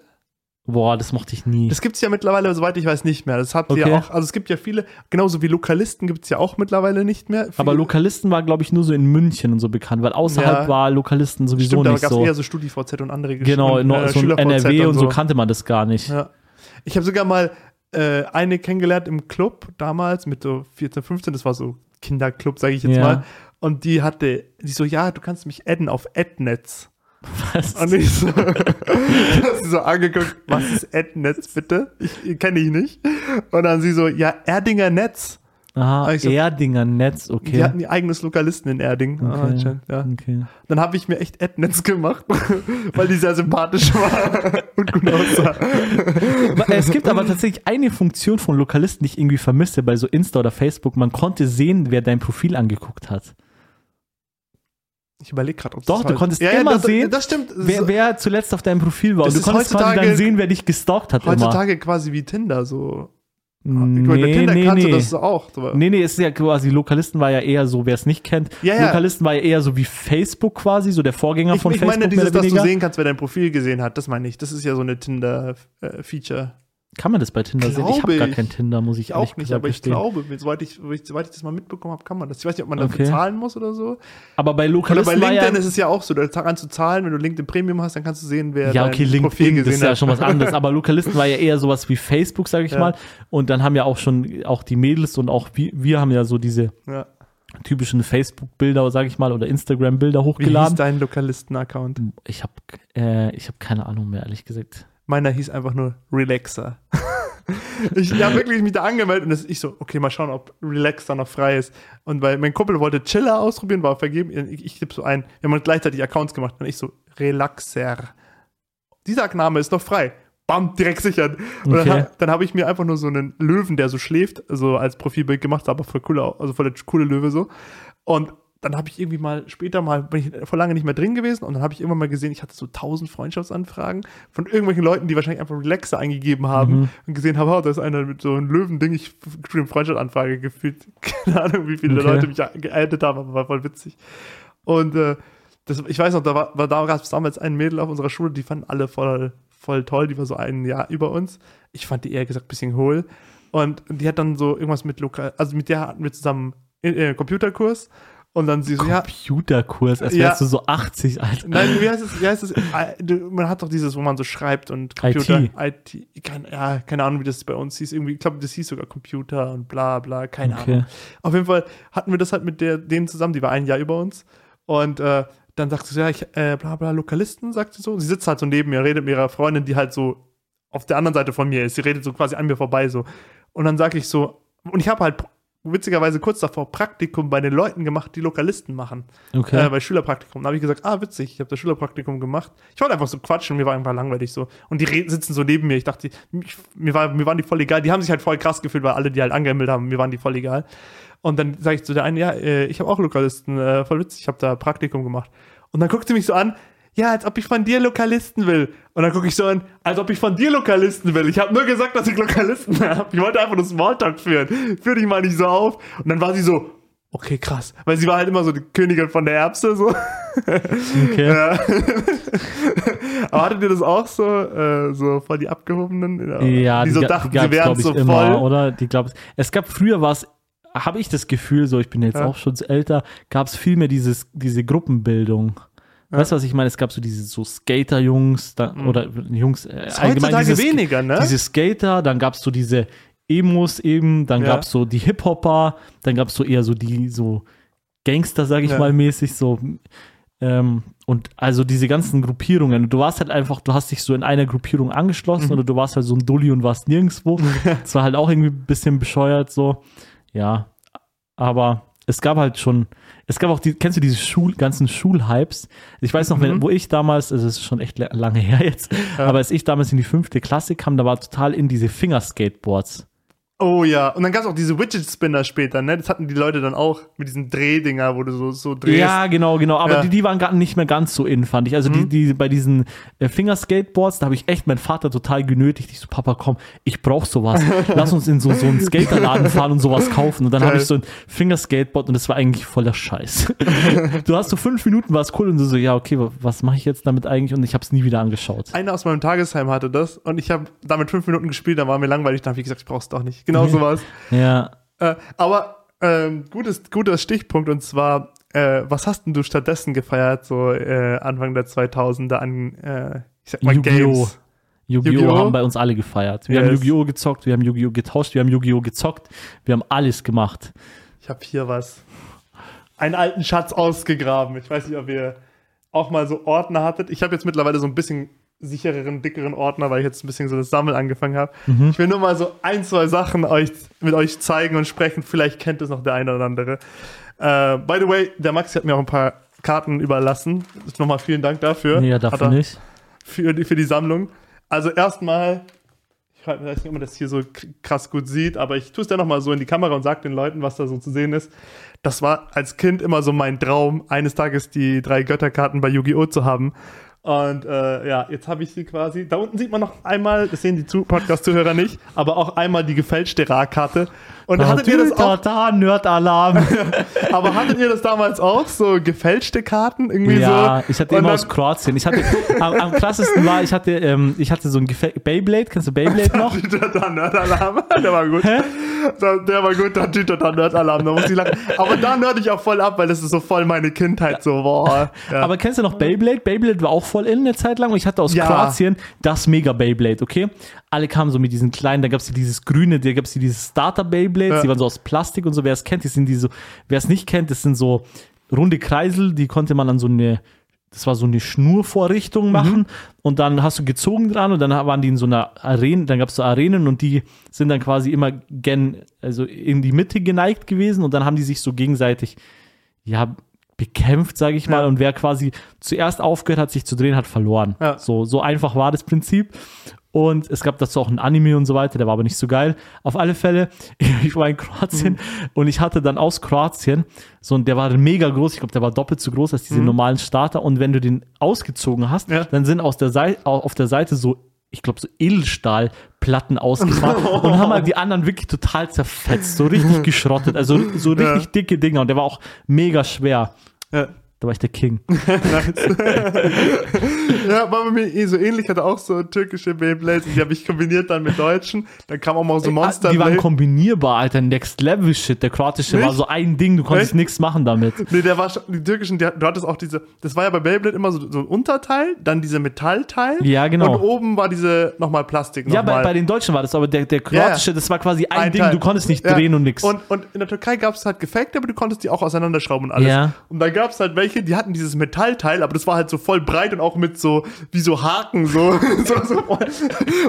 Boah, das mochte ich nie. Das gibt's ja mittlerweile, soweit ich weiß, nicht mehr. Das habt ihr Okay. auch, also es gibt ja viele, genauso wie Lokalisten gibt's ja auch mittlerweile nicht mehr. aber Viele- Lokalisten war, glaube ich, nur so in München und so bekannt, weil außerhalb Ja. war Lokalisten sowieso Stimmt, da nicht gab's so. eher so StudiVZ und andere genau, und, no, äh, so NRW und so kannte man das gar nicht. Ja. Ich habe sogar mal äh, eine kennengelernt im Club damals mit so 14, 15, das war so Kinderclub, sage ich jetzt Ja. mal. Und die hatte, die so, ja, du kannst mich adden auf Adnetz. Was? Und ich so, *laughs* sie so angeguckt, was ist Adnetz bitte? Ich kenne ich nicht. Und dann sie so, ja, Erdinger Netz. Aha, so- Erdinger Netz, okay. Die hatten ihr eigenes Lokalisten in Erding. Ah, okay. anscheinend, ja. okay. Dann habe ich mir echt Adnetz gemacht, *laughs* weil die sehr sympathisch war *laughs* und gut aussah. Es gibt aber tatsächlich eine Funktion von Lokalisten, die ich irgendwie vermisse bei so Insta oder Facebook. Man konnte sehen, wer dein Profil angeguckt hat. Ich überlege gerade, ob Doch, das du konntest immer das, sehen, Das stimmt. Wer, wer zuletzt auf deinem Profil war. Das Und du konntest quasi heutzutage- dann sehen, wer dich gestalkt hat heutzutage quasi wie Tinder so. immer. Ich meine, Nee, Tinder nee, kannst du nee. das auch. Nee, nee, es ist ja quasi, Lokalisten war ja eher so, wer es nicht kennt. Ja, ja. Lokalisten war ja eher so wie Facebook quasi, so der Vorgänger Ich, von ich Facebook. meine, dieses, dass du sehen kannst, wer dein Profil gesehen hat, das meine ich. Das ist ja so eine Tinder-Feature. Kann man das bei Tinder sehen? Ich habe Glaube gar kein Tinder, muss ich Ich auch nicht, aber ich gestehen. glaube, soweit ich, soweit ich das mal mitbekommen habe, kann man das. Ich weiß nicht, ob man dafür Okay. zahlen muss oder so. Aber bei Oder Lokalisten bei war LinkedIn ja, ist es ja auch so, da kannst du zahlen, wenn du LinkedIn Premium hast, dann kannst du sehen, wer Ja, dein okay, Profil LinkedIn, gesehen das ist ja hat. schon was anderes. Aber *laughs* Lokalisten war ja eher sowas wie Facebook, sage ich Ja. mal. Und dann haben ja auch schon auch die Mädels und auch wir, wir haben ja so diese ja. typischen Facebook-Bilder, sage ich mal, oder Instagram-Bilder Wie hieß hochgeladen. dein Lokalisten-Account? Ich habe äh, ich hab keine Ahnung mehr, ehrlich gesagt. Meiner hieß einfach nur Relaxer. *laughs* ich habe wirklich mich da angemeldet und das, ich so, okay, mal schauen, ob Relax da noch frei ist. Und weil mein Kumpel wollte Chiller ausprobieren, war vergeben. Ich, ich tippe so ein, wir haben gleichzeitig Accounts gemacht und ich so, Relaxer. Dieser Name ist noch frei. Bam, direkt sichern. Und dann, Okay. ha- dann habe ich mir einfach nur so einen Löwen, der so schläft, so als Profilbild gemacht, aber voll cool, au- also voll der coole Löwe so. Und dann habe ich irgendwie mal später mal, bin ich vor lange nicht mehr drin gewesen und dann habe ich irgendwann mal gesehen, ich hatte so tausend Freundschaftsanfragen von irgendwelchen Leuten, die wahrscheinlich einfach Relaxer eingegeben haben Mhm. und gesehen haben, oh, da ist einer mit so einem Löwending, ich kriege eine Freundschaftsanfrage gefühlt. *laughs* Keine Ahnung, wie viele Okay. Leute mich geaddet haben, aber war voll witzig. Und äh, das, ich weiß noch, da war, war da gab es damals ein Mädel auf unserer Schule, die fanden alle voll, voll toll, die war so ein Jahr über uns. Ich fand die eher gesagt ein bisschen hohl. Und die hat dann so irgendwas mit lokal, also mit der hatten wir zusammen äh, Computerkurs. Und dann sie so, ja, Computerkurs, als Ja. wärst du so 80, Alter. Nein, wie heißt es? Wie heißt es? Man hat doch dieses, wo man so schreibt und Computer. IT. Keine, ja, keine Ahnung, wie das bei uns hieß. Irgendwie, ich glaube, das hieß sogar Computer und bla bla, keine Okay. Ahnung. Auf jeden Fall hatten wir das halt mit der, denen zusammen, die war ein Jahr über uns. Und äh, dann sagt sie so, ja, ich, äh, bla bla, Lokalisten, sagt sie so. Und sie sitzt halt so neben mir, redet mit ihrer Freundin, die halt so auf der anderen Seite von mir ist. Sie redet so quasi an mir vorbei so. Und dann sage ich so, und ich habe halt witzigerweise kurz davor Praktikum bei den Leuten gemacht, die Lokalisten machen Okay. äh, bei Schülerpraktikum. Da habe ich gesagt, ah, witzig, ich habe das Schülerpraktikum gemacht. Ich wollte einfach so quatschen, mir war einfach langweilig so. Und die sitzen so neben mir. Ich dachte, mich, mir, war, mir waren die voll egal. Die haben sich halt voll krass gefühlt, weil alle, die halt angemeldet haben, mir waren die voll egal. Und dann sage ich zu der einen, ja, äh, ich habe auch Lokalisten, äh, voll witzig, ich habe da Praktikum gemacht. Und dann guckt sie mich so an, ja, als ob ich von dir Lokalisten will. Und dann gucke ich so an, als ob ich von dir Lokalisten will. Ich habe nur gesagt, dass ich Lokalisten *laughs* habe. Ich wollte einfach nur Smalltalk führen. Führ dich mal nicht so auf. Und dann war sie so, okay, krass. Weil sie war halt immer so die Königin von der Erbse, so. *laughs* Okay. Ja. *laughs* Aber hattet ihr das auch so, äh, so voll die Abgehobenen? Ja, die so ga- dachten, gab's, sie wären so immer, voll. oder? Die glaub, es gab früher was, habe ich das Gefühl, so ich bin jetzt Ja. auch schon älter, gab es viel mehr dieses, diese Gruppenbildung. Weißt du, was ich meine? Es gab so diese so Skater-Jungs da, oder Jungs, äh, Mhm. Heutzutage dieses, weniger, ne? diese Skater, dann gab es so diese Emos eben, dann Ja. gab es so die Hip-Hopper, dann gab es so eher so die so Gangster, sag ich Ja. mal, mäßig so. Ähm, und also diese ganzen Gruppierungen, du warst halt einfach, du hast dich so in einer Gruppierung angeschlossen Mhm. oder du warst halt so ein Dulli und warst nirgendwo. *laughs* Das war halt auch irgendwie ein bisschen bescheuert so. Ja, aber es gab halt schon, es gab auch die, kennst du diese Schul, ganzen Schulhypes? Ich weiß noch, Mhm. wenn, wo ich damals, also es ist schon echt la- lange her jetzt, aber als ich damals in die fünfte Klasse kam, da war total in diese Fingerskateboards. Oh ja. Und dann gab es auch diese Widget-Spinner später, ne? Das hatten die Leute dann auch mit diesen Drehdinger, wo du so, so drehst. Ja, genau, genau. Aber Ja. Mhm. die, die waren gar nicht mehr ganz so in, fand ich. Also die, die bei diesen äh, Fingerskateboards, da habe ich echt meinen Vater total genötigt. Ich so, Papa, komm, ich brauch sowas. *laughs* Lass uns in so, so einen Skaterladen fahren und sowas kaufen. Und dann habe ich so ein Fingerskateboard und das war eigentlich voller Scheiß. *laughs* du hast so fünf Minuten, war es cool und du so, ja, okay, wa- was mache ich jetzt damit eigentlich? Und ich habe es nie wieder angeschaut. Einer aus meinem Tagesheim hatte das und ich habe damit fünf Minuten gespielt, dann war mir langweilig, dann habe ich gesagt, ich brauch's doch nicht. Genau sowas. Ja. Äh, aber ähm, gutes, guter Stichpunkt und zwar, äh, was hast denn du stattdessen gefeiert, so äh, Anfang der 2000er an, äh, ich sag mal, Yu-Gi-Oh! Games? Yu-Gi-Oh! Yu-Gi-Oh! haben bei uns alle gefeiert. Wir haben Yes. Yu-Gi-Oh! gezockt, wir haben Yu-Gi-Oh! getauscht, wir haben Yu-Gi-Oh! gezockt, wir haben alles gemacht. Ich habe hier was. Einen alten Schatz ausgegraben. Ich weiß nicht, ob ihr auch mal so Ordner hattet. Ich habe jetzt mittlerweile so ein bisschen sichereren, dickeren Ordner, weil ich jetzt ein bisschen so das Sammeln angefangen habe. Ich will nur mal so ein, zwei Sachen euch, mit euch zeigen und sprechen. Vielleicht kennt es noch der eine oder andere. Äh, by the way, der Maxi hat mir auch ein paar Karten überlassen. Nochmal vielen Dank dafür. Nee, ja, dafür nicht. für die, für die Sammlung. Also erstmal, ich weiß nicht, ob man das hier so krass gut sieht, aber ich tue es dann nochmal so in die Kamera und sage den Leuten, was da so zu sehen ist. Das war als Kind immer so mein Traum, eines Tages die drei Götterkarten bei Yu-Gi-Oh! zu haben. Und äh, ja, jetzt habe ich sie quasi. Da unten sieht man noch einmal, das sehen die Zu- Podcast-Zuhörer nicht, aber auch einmal die gefälschte Ra-Karte. Und hattet ihr das auch? Da, Nerd-Alarm. *laughs* Aber hattet ihr das damals auch? So gefälschte Karten? Irgendwie Ja, so? ich hatte Und immer dann- aus Kroatien. Ich hatte, am, am krassesten war, ich hatte, ähm, ich hatte so ein Gefä Beyblade, kennst du Beyblade *laughs* noch? Tüter Nerd-Alarm. Der war gut. Da- Der war gut, der Tüter Nerd-Alarm. Da muss ich lachen. Aber da nerd ich auch voll ab, weil das ist so voll meine Kindheit. So, boah. *laughs* Ja. Aber kennst du noch Beyblade? Beyblade war auch voll in eine Zeit lang und ich hatte aus Ja. Kroatien das Mega Beyblade, okay? Alle kamen so mit diesen kleinen, da gab es dieses grüne, da gab es dieses Starter Beyblades, Ja. die waren so aus Plastik und so. Wer es kennt, die sind die so, wer es nicht kennt, das sind so runde Kreisel, die konnte man an so eine, das war so eine Schnurvorrichtung machen und dann hast du gezogen dran und dann waren die in so einer Arena, dann gab es so Arenen und die sind dann quasi immer gen, also in die Mitte geneigt gewesen und dann haben die sich so gegenseitig, ja, bekämpft, sage ich mal, Ja. und wer quasi zuerst aufgehört hat, sich zu drehen, hat verloren. Ja. So, so einfach war das Prinzip. Und es gab dazu auch ein Anime und so weiter, der war aber nicht so geil. Auf alle Fälle, *laughs* ich war in Kroatien Mhm. und ich hatte dann aus Kroatien so und der war mega groß, ich glaube, der war doppelt so groß als diese normalen Starter. Und wenn du den ausgezogen hast, Mhm. Ja. dann sind aus der Seite, auf der Seite so, ich glaube, so Edelstahlplatten ausgefahren *laughs* und haben halt die anderen wirklich total zerfetzt, so richtig *laughs* geschrottet. Also so richtig Ja. dicke Dinger und der war auch mega schwer. ja. Da war ich der King. *laughs* ja, war bei mir eh so ähnlich. Ich hatte auch so türkische Beyblades. Die habe ich kombiniert dann mit deutschen. Dann kam auch mal so Monster die waren kombinierbar, Alter. Next Level Shit. Der kroatische Nicht? war so ein Ding, du konntest nichts machen damit. Nee, der war schon, die türkischen, die, du hattest auch diese, das war ja bei Beyblade immer so, so ein Unterteil, dann diese Metallteil. Ja, genau. Und oben war diese nochmal Plastik. Ja, nochmal. bei, bei den Deutschen war das, aber der, der kroatische, das war quasi ein, Ein Ding, Teil. du konntest nicht Ja. drehen und nix. Und, und in der Türkei gab es halt gefakte, aber du konntest die auch auseinanderschrauben und alles. Ja. Und dann gab es halt welche, die hatten dieses Metallteil, aber das war halt so voll breit und auch mit so, wie so Haken, so. *laughs* so, so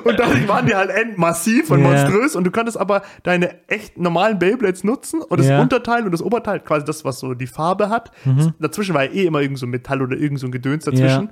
und dadurch waren die halt endmassiv und Ja. monströs und du konntest aber deine echt normalen Beyblades nutzen und das Ja. Unterteil und das Oberteil, quasi das, was so die Farbe hat. Mhm. Dazwischen war ja eh immer irgend so Metall oder irgend so ein Gedöns dazwischen.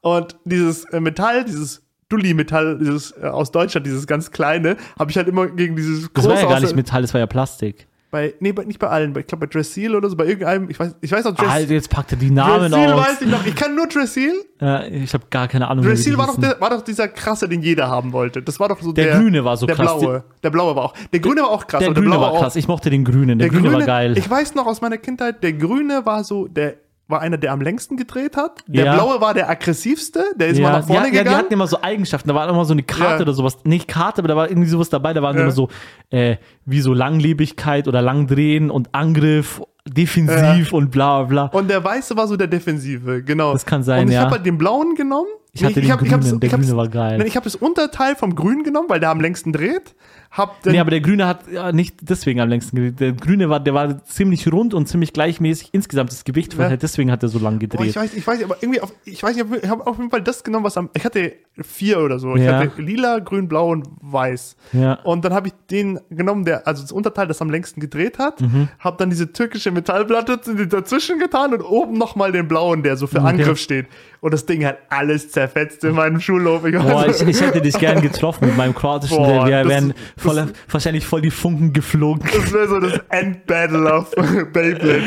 Und dieses äh, Metall, dieses Dulli-Metall, dieses äh, aus Deutschland, dieses ganz kleine, habe ich halt immer gegen dieses das war ja gar nicht Metall, das war ja Plastik. Bei, nee, bei, nicht bei allen, bei, ich glaube bei Dressil oder so, bei irgendeinem, ich weiß, ich weiß noch, Dress, Alter, jetzt packt er die Namen Dressil aus. weiß ich noch, ich kann nur Dressil. Ja, ich habe gar keine Ahnung. Dressil war doch, der, war doch dieser krasse, den jeder haben wollte. Das war doch so Der der. Grüne war so der krass. Blaue. Der blaue war auch. Der Grüne war auch krass. der Grüne blaue war auch. krass. Ich mochte den Grünen. Der, Grüne, war geil. Ich weiß noch aus meiner Kindheit, der Grüne war so, der war einer, der am längsten gedreht hat. Der Ja. Blaue war der aggressivste, der ist mal ja, nach vorne ja, ja, die gegangen. hatten immer so Eigenschaften. Da war immer so eine Karte oder sowas. Nicht Karte, aber da war irgendwie sowas dabei. Da waren immer so, äh, wie so Langlebigkeit oder Langdrehen und Angriff, defensiv und bla bla und der Weiße war so der Defensive, genau. Das kann sein, Und ich ja. habe halt den Blauen genommen. Ich hatte den hab- Grünen, hab's- der hab's- Grüne war geil. Ich habe das Unterteil vom Grün genommen, weil der am längsten dreht. Hab dann, Nee, aber der Grüne hat ja, nicht deswegen am längsten gedreht. Der Grüne war, der war ziemlich rund und ziemlich gleichmäßig insgesamt das Gewicht. Ja. Deswegen hat er so lang Boah, ich gedreht. weiß, ich weiß, aber irgendwie, auf, ich weiß nicht, ich habe auf jeden Fall das genommen, was am, ich hatte vier oder so. Ich Ja. hatte lila, grün, blau und weiß. Ja. Und dann habe ich den genommen, der, also das Unterteil, das am längsten gedreht hat, Mhm. habe dann diese türkische Metallplatte dazwischen getan und oben nochmal den blauen, der so für Okay. Angriff steht. Und das Ding hat alles zerfetzt in meinem Schulhof. Ich Boah, weiß- ich, ich hätte dich gern getroffen mit meinem kroatischen. Boah, wir das- wären das- voll, wahrscheinlich voll die Funken geflogen. das wäre so das Endbattle of Beyblade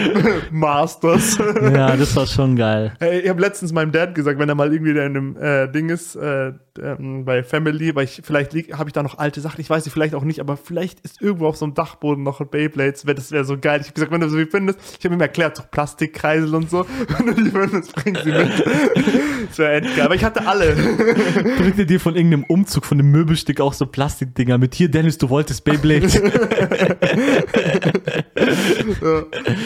Masters. Ja, das war schon geil. Ey, Ich habe letztens meinem Dad gesagt, wenn er mal irgendwie in einem äh, Ding ist, äh, ähm, bei Family, weil ich vielleicht habe ich da noch alte Sachen, ich weiß nicht, vielleicht auch nicht, aber vielleicht ist irgendwo auf so einem Dachboden noch ein Beyblades, das wäre so geil. Ich habe gesagt, wenn du so wie findest, ich habe ihm erklärt, so Plastikkreisel und so, *laughs* wenn du die findest, bring sie mit. *laughs* das wäre endgeil. Aber ich hatte alle. *laughs* Bringt er dir von irgendeinem Umzug, von einem Möbelstück auch so Plastikdinger mit? Hier, Dennis, du wolltest Beyblade.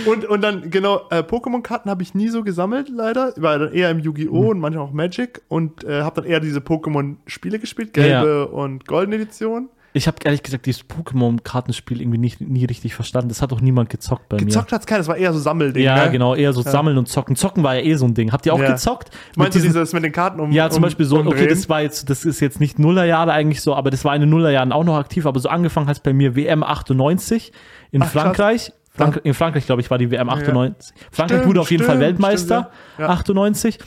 Und, und dann, genau, äh, Pokémon-Karten habe ich nie so gesammelt, leider. War dann eher im Yu-Gi-Oh! Mhm. und manchmal auch Magic und äh, habe dann eher diese Pokémon-Spiele gespielt, gelbe und goldene Edition. Ich habe ehrlich gesagt dieses Pokémon-Kartenspiel irgendwie nicht, nie richtig verstanden. Das hat auch niemand gezockt bei Gezockt hat's keiner, das war eher so Sammelding. mir. Ja, ne? genau, eher so sammeln und zocken. Zocken war ja eh so ein Ding. Habt ihr auch Ja. gezockt? Meinst du diesen- dieses mit den Karten um Ja, zum um, Beispiel so, okay, umdrehen? das war jetzt, das ist jetzt nicht Nullerjahre eigentlich so, aber das war in den Nullerjahren auch noch aktiv, aber so angefangen hat es bei mir WM 98 in Ach, krass. Frank in Frankreich, glaube ich, war die WM 98. Frankreich Stimmt, wurde auf jeden Fall stimmt, Weltmeister, stimmt, ja. Ja. 98.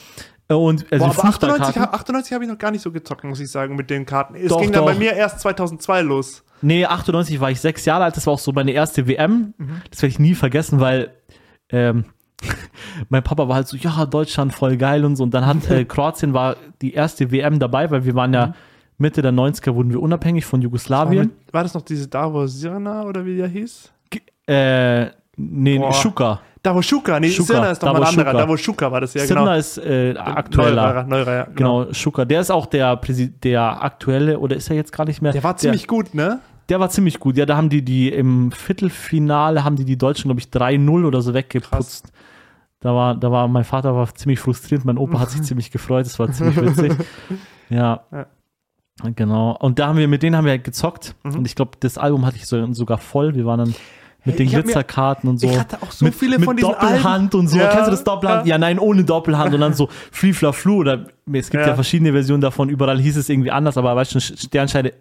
Und also Boah, aber 98, Fußballkarten. ha- 98 habe ich noch gar nicht so gezockt, muss ich sagen, mit den Karten. Es Doch, ging dann bei doch. mir erst 2002 los. Nee, 98 war ich sechs Jahre alt. Das war auch so meine erste WM. Mhm. Das werde ich nie vergessen, weil ähm, *laughs* mein Papa war halt so, ja, Deutschland voll geil und so. Und dann hat äh, *laughs* Kroatien war die erste WM dabei, weil wir waren Mhm. ja Mitte der 90er wurden wir unabhängig von War, Jugoslawien. mit, war das noch diese Davos Sirna oder wie der hieß? Äh, nee, Boah. Schuka. Davos Schuka, nee, Schuka, Sirna ist doch mal ein anderer. Schuka. Davos Schuka war das, ja, Sirna genau. ist äh, aktueller. Neuerer, neuerer, ja. Genau, Schuka. Der ist auch der, der aktuelle, oder ist er jetzt gar nicht mehr? Der war ziemlich gut, ne? Der war ziemlich gut. Ja, da haben die die im Viertelfinale haben die die Deutschen, glaube ich, 3-0 oder so weggeputzt. Da war, da war, mein Vater war ziemlich frustriert, mein Opa hat sich *laughs* ziemlich gefreut, das war ziemlich witzig. *laughs* Ja. Ja. Genau. Und da haben wir, mit denen haben wir halt gezockt. Und ich glaube, das Album hatte ich so, sogar voll. Wir waren dann mit Hey, den mir- Glitzerkarten und so. ich hatte auch so mit, viele mit von diesen Doppelhand Alben. und so. Ja, Kennst du das Doppelhand? ja. Ja, nein, ohne Doppelhand. Und dann so *laughs* Free Fla Flu oder es gibt ja. Ja. verschiedene Versionen davon. Überall hieß es irgendwie anders, aber weißt du, Sternscheide.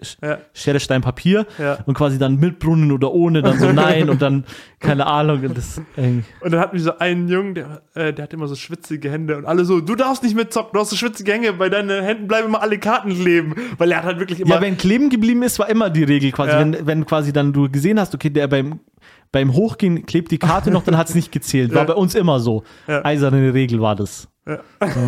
Schere, Stein, Papier und quasi dann mit Brunnen oder ohne, dann so *laughs* nein und dann keine Ahnung. und Das, Und dann hatten wir so einen Jungen, der, äh, der hat immer so schwitzige Hände und alle so, du darfst nicht mitzocken, du hast so schwitzige Hände, bei deinen Händen bleiben immer alle Karten kleben. Weil er hat halt wirklich immer. ja, wenn kleben geblieben ist, war immer die Regel quasi. Wenn, wenn quasi dann du gesehen hast, okay, der beim, beim Hochgehen klebt die Karte noch, dann hat es nicht gezählt. War Ja. bei uns immer so. Ja. Eiserne Regel war das. Ja.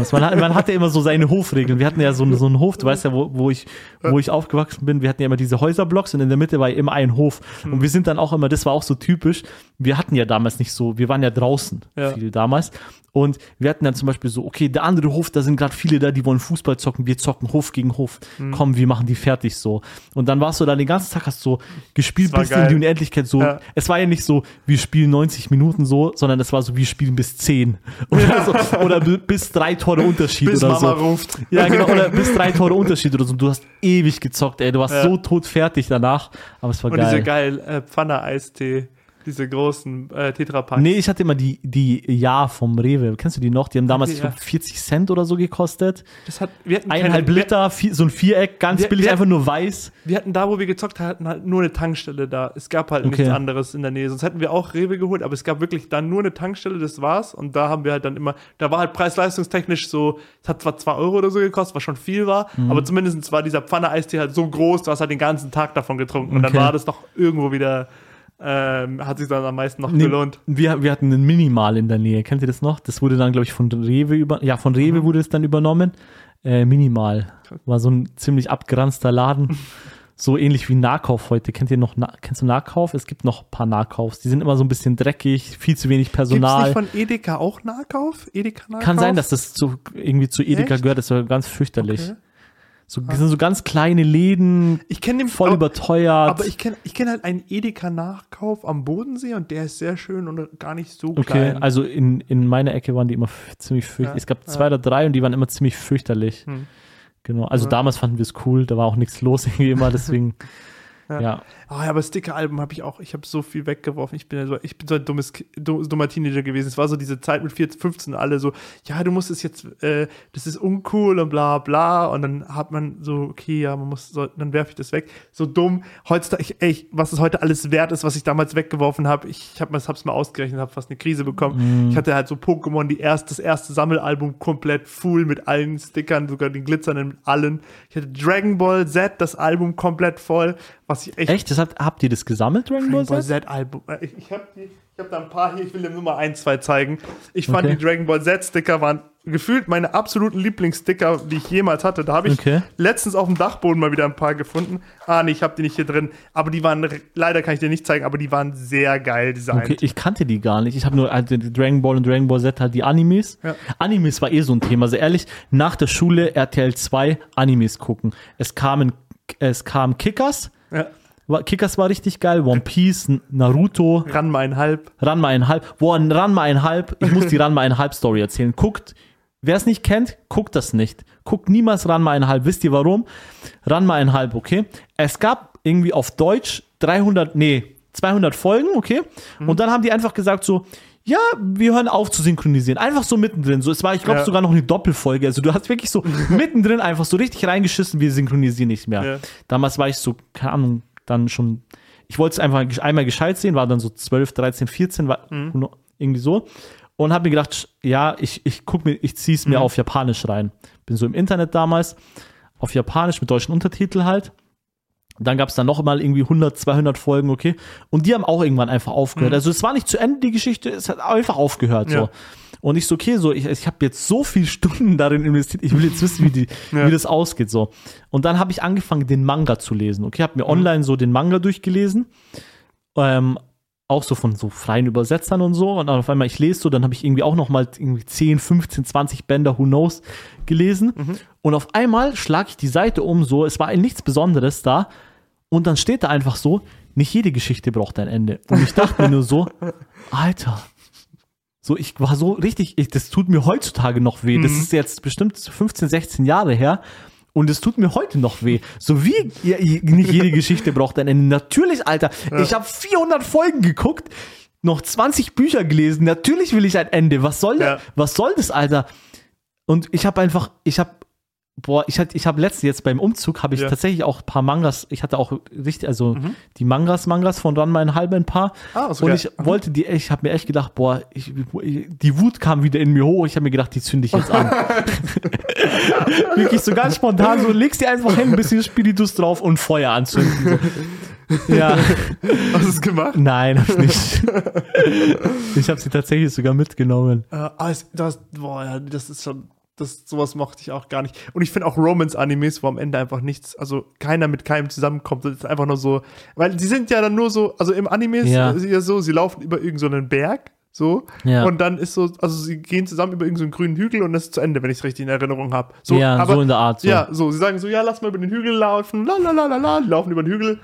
So, Man, hat- man hatte immer so seine Hofregeln. Wir hatten ja so, so einen Hof, du weißt ja, wo, wo, ich, wo ich aufgewachsen bin. Wir hatten ja immer diese Häuserblocks und in der Mitte war ja immer ein Hof. Hm. Und wir sind dann auch immer, das war auch so typisch. Wir hatten ja damals nicht so, wir waren ja draußen Ja. viel damals. Und wir hatten dann zum Beispiel so, okay, der andere Hof, da sind gerade viele da, die wollen Fußball zocken, wir zocken Hof gegen Hof. Hm. Komm, wir machen die fertig so. Und dann warst du dann den ganzen Tag, hast so gespielt bis in geil. die Unendlichkeit so. Ja. Es war ja nicht so, wir spielen 90 Minuten so, sondern es war so, wir spielen bis 10. *laughs* Oder, so, oder bis drei Tore Unterschied bis oder Mama so. ruft. Ja, genau, oder *laughs* bis drei Tore Unterschied oder so. Du hast ewig gezockt, ey. Du warst Ja. so tot fertig danach. Aber es war Und diese geil. äh, Pfanne-Eistee, diese großen äh, Tetrapacks. Nee, ich hatte immer die, die Ja vom Rewe. Kennst du die noch? Die haben damals, Okay, ich ja. glaub, 40 Cent oder so gekostet. Das hat, wir hatten Eineinhalb keine- Liter, vier, so ein Viereck, ganz Wir- billig, wir- einfach nur weiß. Wir hatten da, wo wir gezockt hatten, halt nur eine Tankstelle da. Es gab halt Okay. nichts anderes in der Nähe. Sonst hätten wir auch Rewe geholt, aber es gab wirklich dann nur eine Tankstelle, das war's. Und da haben wir halt dann immer, da war halt preis-leistungstechnisch so, es hat zwar 2 Euro oder so gekostet, was schon viel war, Mhm. aber zumindest war dieser Pfanne-Eistee halt so groß, du hast halt den ganzen Tag davon getrunken. Und Okay. dann war das doch irgendwo wieder ähm, hat sich dann am meisten noch Nee, gelohnt. wir, wir hatten einen Minimal in der Nähe. Kennt ihr das noch? Das wurde dann, glaube ich, von Rewe über, ja, von Rewe wurde es dann übernommen. Äh, Minimal. War so ein ziemlich abgeranzter Laden. *laughs* So ähnlich wie Nahkauf heute. Kennt ihr noch, Na kennst du Nahkauf? Es gibt noch ein paar Nahkaufs. Die sind immer so ein bisschen dreckig, viel zu wenig Personal. nicht von Edeka auch Nahkauf? Edeka Nahkauf? Kann sein, dass das zu, irgendwie zu Edeka Echt? gehört. Das war ganz fürchterlich. Okay. So, das sind so ganz kleine Läden, Ich den voll aber- überteuert. Aber ich kenne ich kenn halt einen Edeka-Nachkauf am Bodensee und der ist sehr schön und gar nicht so Okay, klein. also in, in meiner Ecke waren die immer ziemlich fürchterlich. Ja, es gab zwei oder drei und die waren immer ziemlich fürchterlich. Hm. Genau, also Ja. damals fanden wir es cool, da war auch nichts los *laughs* irgendwie immer, deswegen, *laughs* Ja. Ah, ja, aber Sticker-Album habe ich auch, ich habe so viel weggeworfen. Ich bin, ja so, ich bin so ein dummes, dummer Teenager gewesen. Es war so diese Zeit mit 14, 15, alle so, ja, du musst es jetzt, äh, das ist uncool und bla bla. Und dann hat man so, okay, ja, man muss, so, dann werfe ich das weg. So dumm. Heutzutage, ich, ey, was es heute alles wert ist, was ich damals weggeworfen habe. Ich habe es mal ausgerechnet, habe fast eine Krise bekommen. Ich hatte halt so Pokémon, die erst, das erste Sammelalbum komplett full mit allen Stickern, sogar den glitzernden mit allen. Ich hatte Dragon Ball Z, das Album komplett voll, was ich echt Echt? Das habt, habt ihr das gesammelt, Dragon Ball Dragon Ball Z? Z Album. Äh, Ich, habe hab da ein paar hier, ich will dir nur mal ein, zwei zeigen. Ich fand Okay. die Dragon Ball Z Sticker waren gefühlt meine absoluten Lieblingssticker, die ich jemals hatte. Da habe ich Okay. letztens auf dem Dachboden mal wieder ein paar gefunden. Ah, nee, ich habe die nicht hier drin. Aber die waren, leider kann ich dir nicht zeigen, aber die waren sehr geil designt. Okay, ich kannte die gar nicht. Ich habe nur also Dragon Ball und Dragon Ball Z halt die Animes. Ja. Animes war eh so ein Thema. Also ehrlich, nach der Schule RTL 2 Animes gucken. Es kamen, es kam Kickers. Ja. Kickers war richtig geil. One Piece, Naruto. Ranma einhalb. Ranma einhalb. Boah, ein Ranma einhalb. Ich muss die *laughs* Ranma einhalb Story erzählen. Guckt, wer es nicht kennt, guckt das nicht. Guckt niemals Ranma einhalb. Wisst ihr warum? Ranma einhalb, okay? Es gab irgendwie auf Deutsch 300, nee, 200 Folgen, okay? Und dann haben die einfach gesagt so, ja, wir hören auf zu synchronisieren. Einfach so mittendrin. So, es war, ich glaube, Ja. sogar noch eine Doppelfolge. Also du hast wirklich so *laughs* mittendrin einfach so richtig reingeschissen, wir synchronisieren nicht mehr. Ja. Damals war ich so, keine Ahnung, dann schon, ich wollte es einfach einmal gescheit sehen, war dann so 12, 13, 14, war Mhm. irgendwie so. Und habe mir gedacht, ja, ich, ich guck mir, ich ziehe es Mhm. mir auf Japanisch rein. Bin so im Internet damals, auf Japanisch mit deutschen Untertitel halt. Dann gab es dann noch mal irgendwie 100, 200 Folgen, okay. Und die haben auch irgendwann einfach aufgehört. Also es war nicht zu Ende die Geschichte, es hat einfach aufgehört Ja. so. Und ich so, okay, so, ich, ich habe jetzt so viel Stunden *laughs* darin investiert, ich will jetzt wissen, wie, die, Ja. wie das ausgeht, so. Und dann habe ich angefangen, den Manga zu lesen, okay, habe mir online so den Manga durchgelesen, ähm, auch so von so freien Übersetzern und so. Und dann auf einmal, ich lese so, dann habe ich irgendwie auch noch mal irgendwie 10, 15, 20 Bänder, who knows, gelesen. Und auf einmal schlage ich die Seite um, so, es war nichts Besonderes da. Und dann steht da einfach so, nicht jede Geschichte braucht ein Ende. Und ich dachte mir nur so, *laughs* Alter, so, ich war so richtig, ich, das tut mir heutzutage noch weh. Das ist jetzt bestimmt 15, 16 Jahre her. Und es tut mir heute noch weh. So wie ja, nicht jede Geschichte braucht ein Ende. Natürlich, Alter. Ich habe 400 Folgen geguckt, noch 20 Bücher gelesen. Natürlich will ich ein Ende. Was soll Ja. Was soll das, Alter? Und ich habe einfach, ich habe, boah, ich hatte, ich habe letztens jetzt beim Umzug habe ich Ja. tatsächlich auch ein paar Mangas. Ich hatte auch richtig, also die Mangas, Mangas von Ranma ein halb ein paar. Ah, so und geil. ich wollte die, ich habe mir echt gedacht, boah, ich, die Wut kam wieder in mir hoch. Ich habe mir gedacht, die zünde ich jetzt an. *laughs* Wirklich so ganz spontan, so legst die einfach hin, ein bisschen Spiritus drauf und Feuer anzünden. So. Ja, Hast du es gemacht? nein, hab ich nicht. Ich habe sie tatsächlich sogar mitgenommen. Äh, ah, das, boah, das ist schon, das, sowas mochte ich auch gar nicht. Und ich finde auch Romance-Animes, wo am Ende einfach nichts, also keiner mit keinem zusammenkommt. Das ist einfach nur so, weil die sind ja dann nur so, also im Anime ist Ja. es ja so, sie laufen über irgendeinen so einen Berg, so, Ja. und dann ist so, also sie gehen zusammen über irgendeinen so grünen Hügel und das ist zu Ende, wenn ich es richtig in Erinnerung habe. So, ja, so in der Art. So. Ja, so, sie sagen so, ja, lass mal über den Hügel laufen, la la la la la, laufen über den Hügel,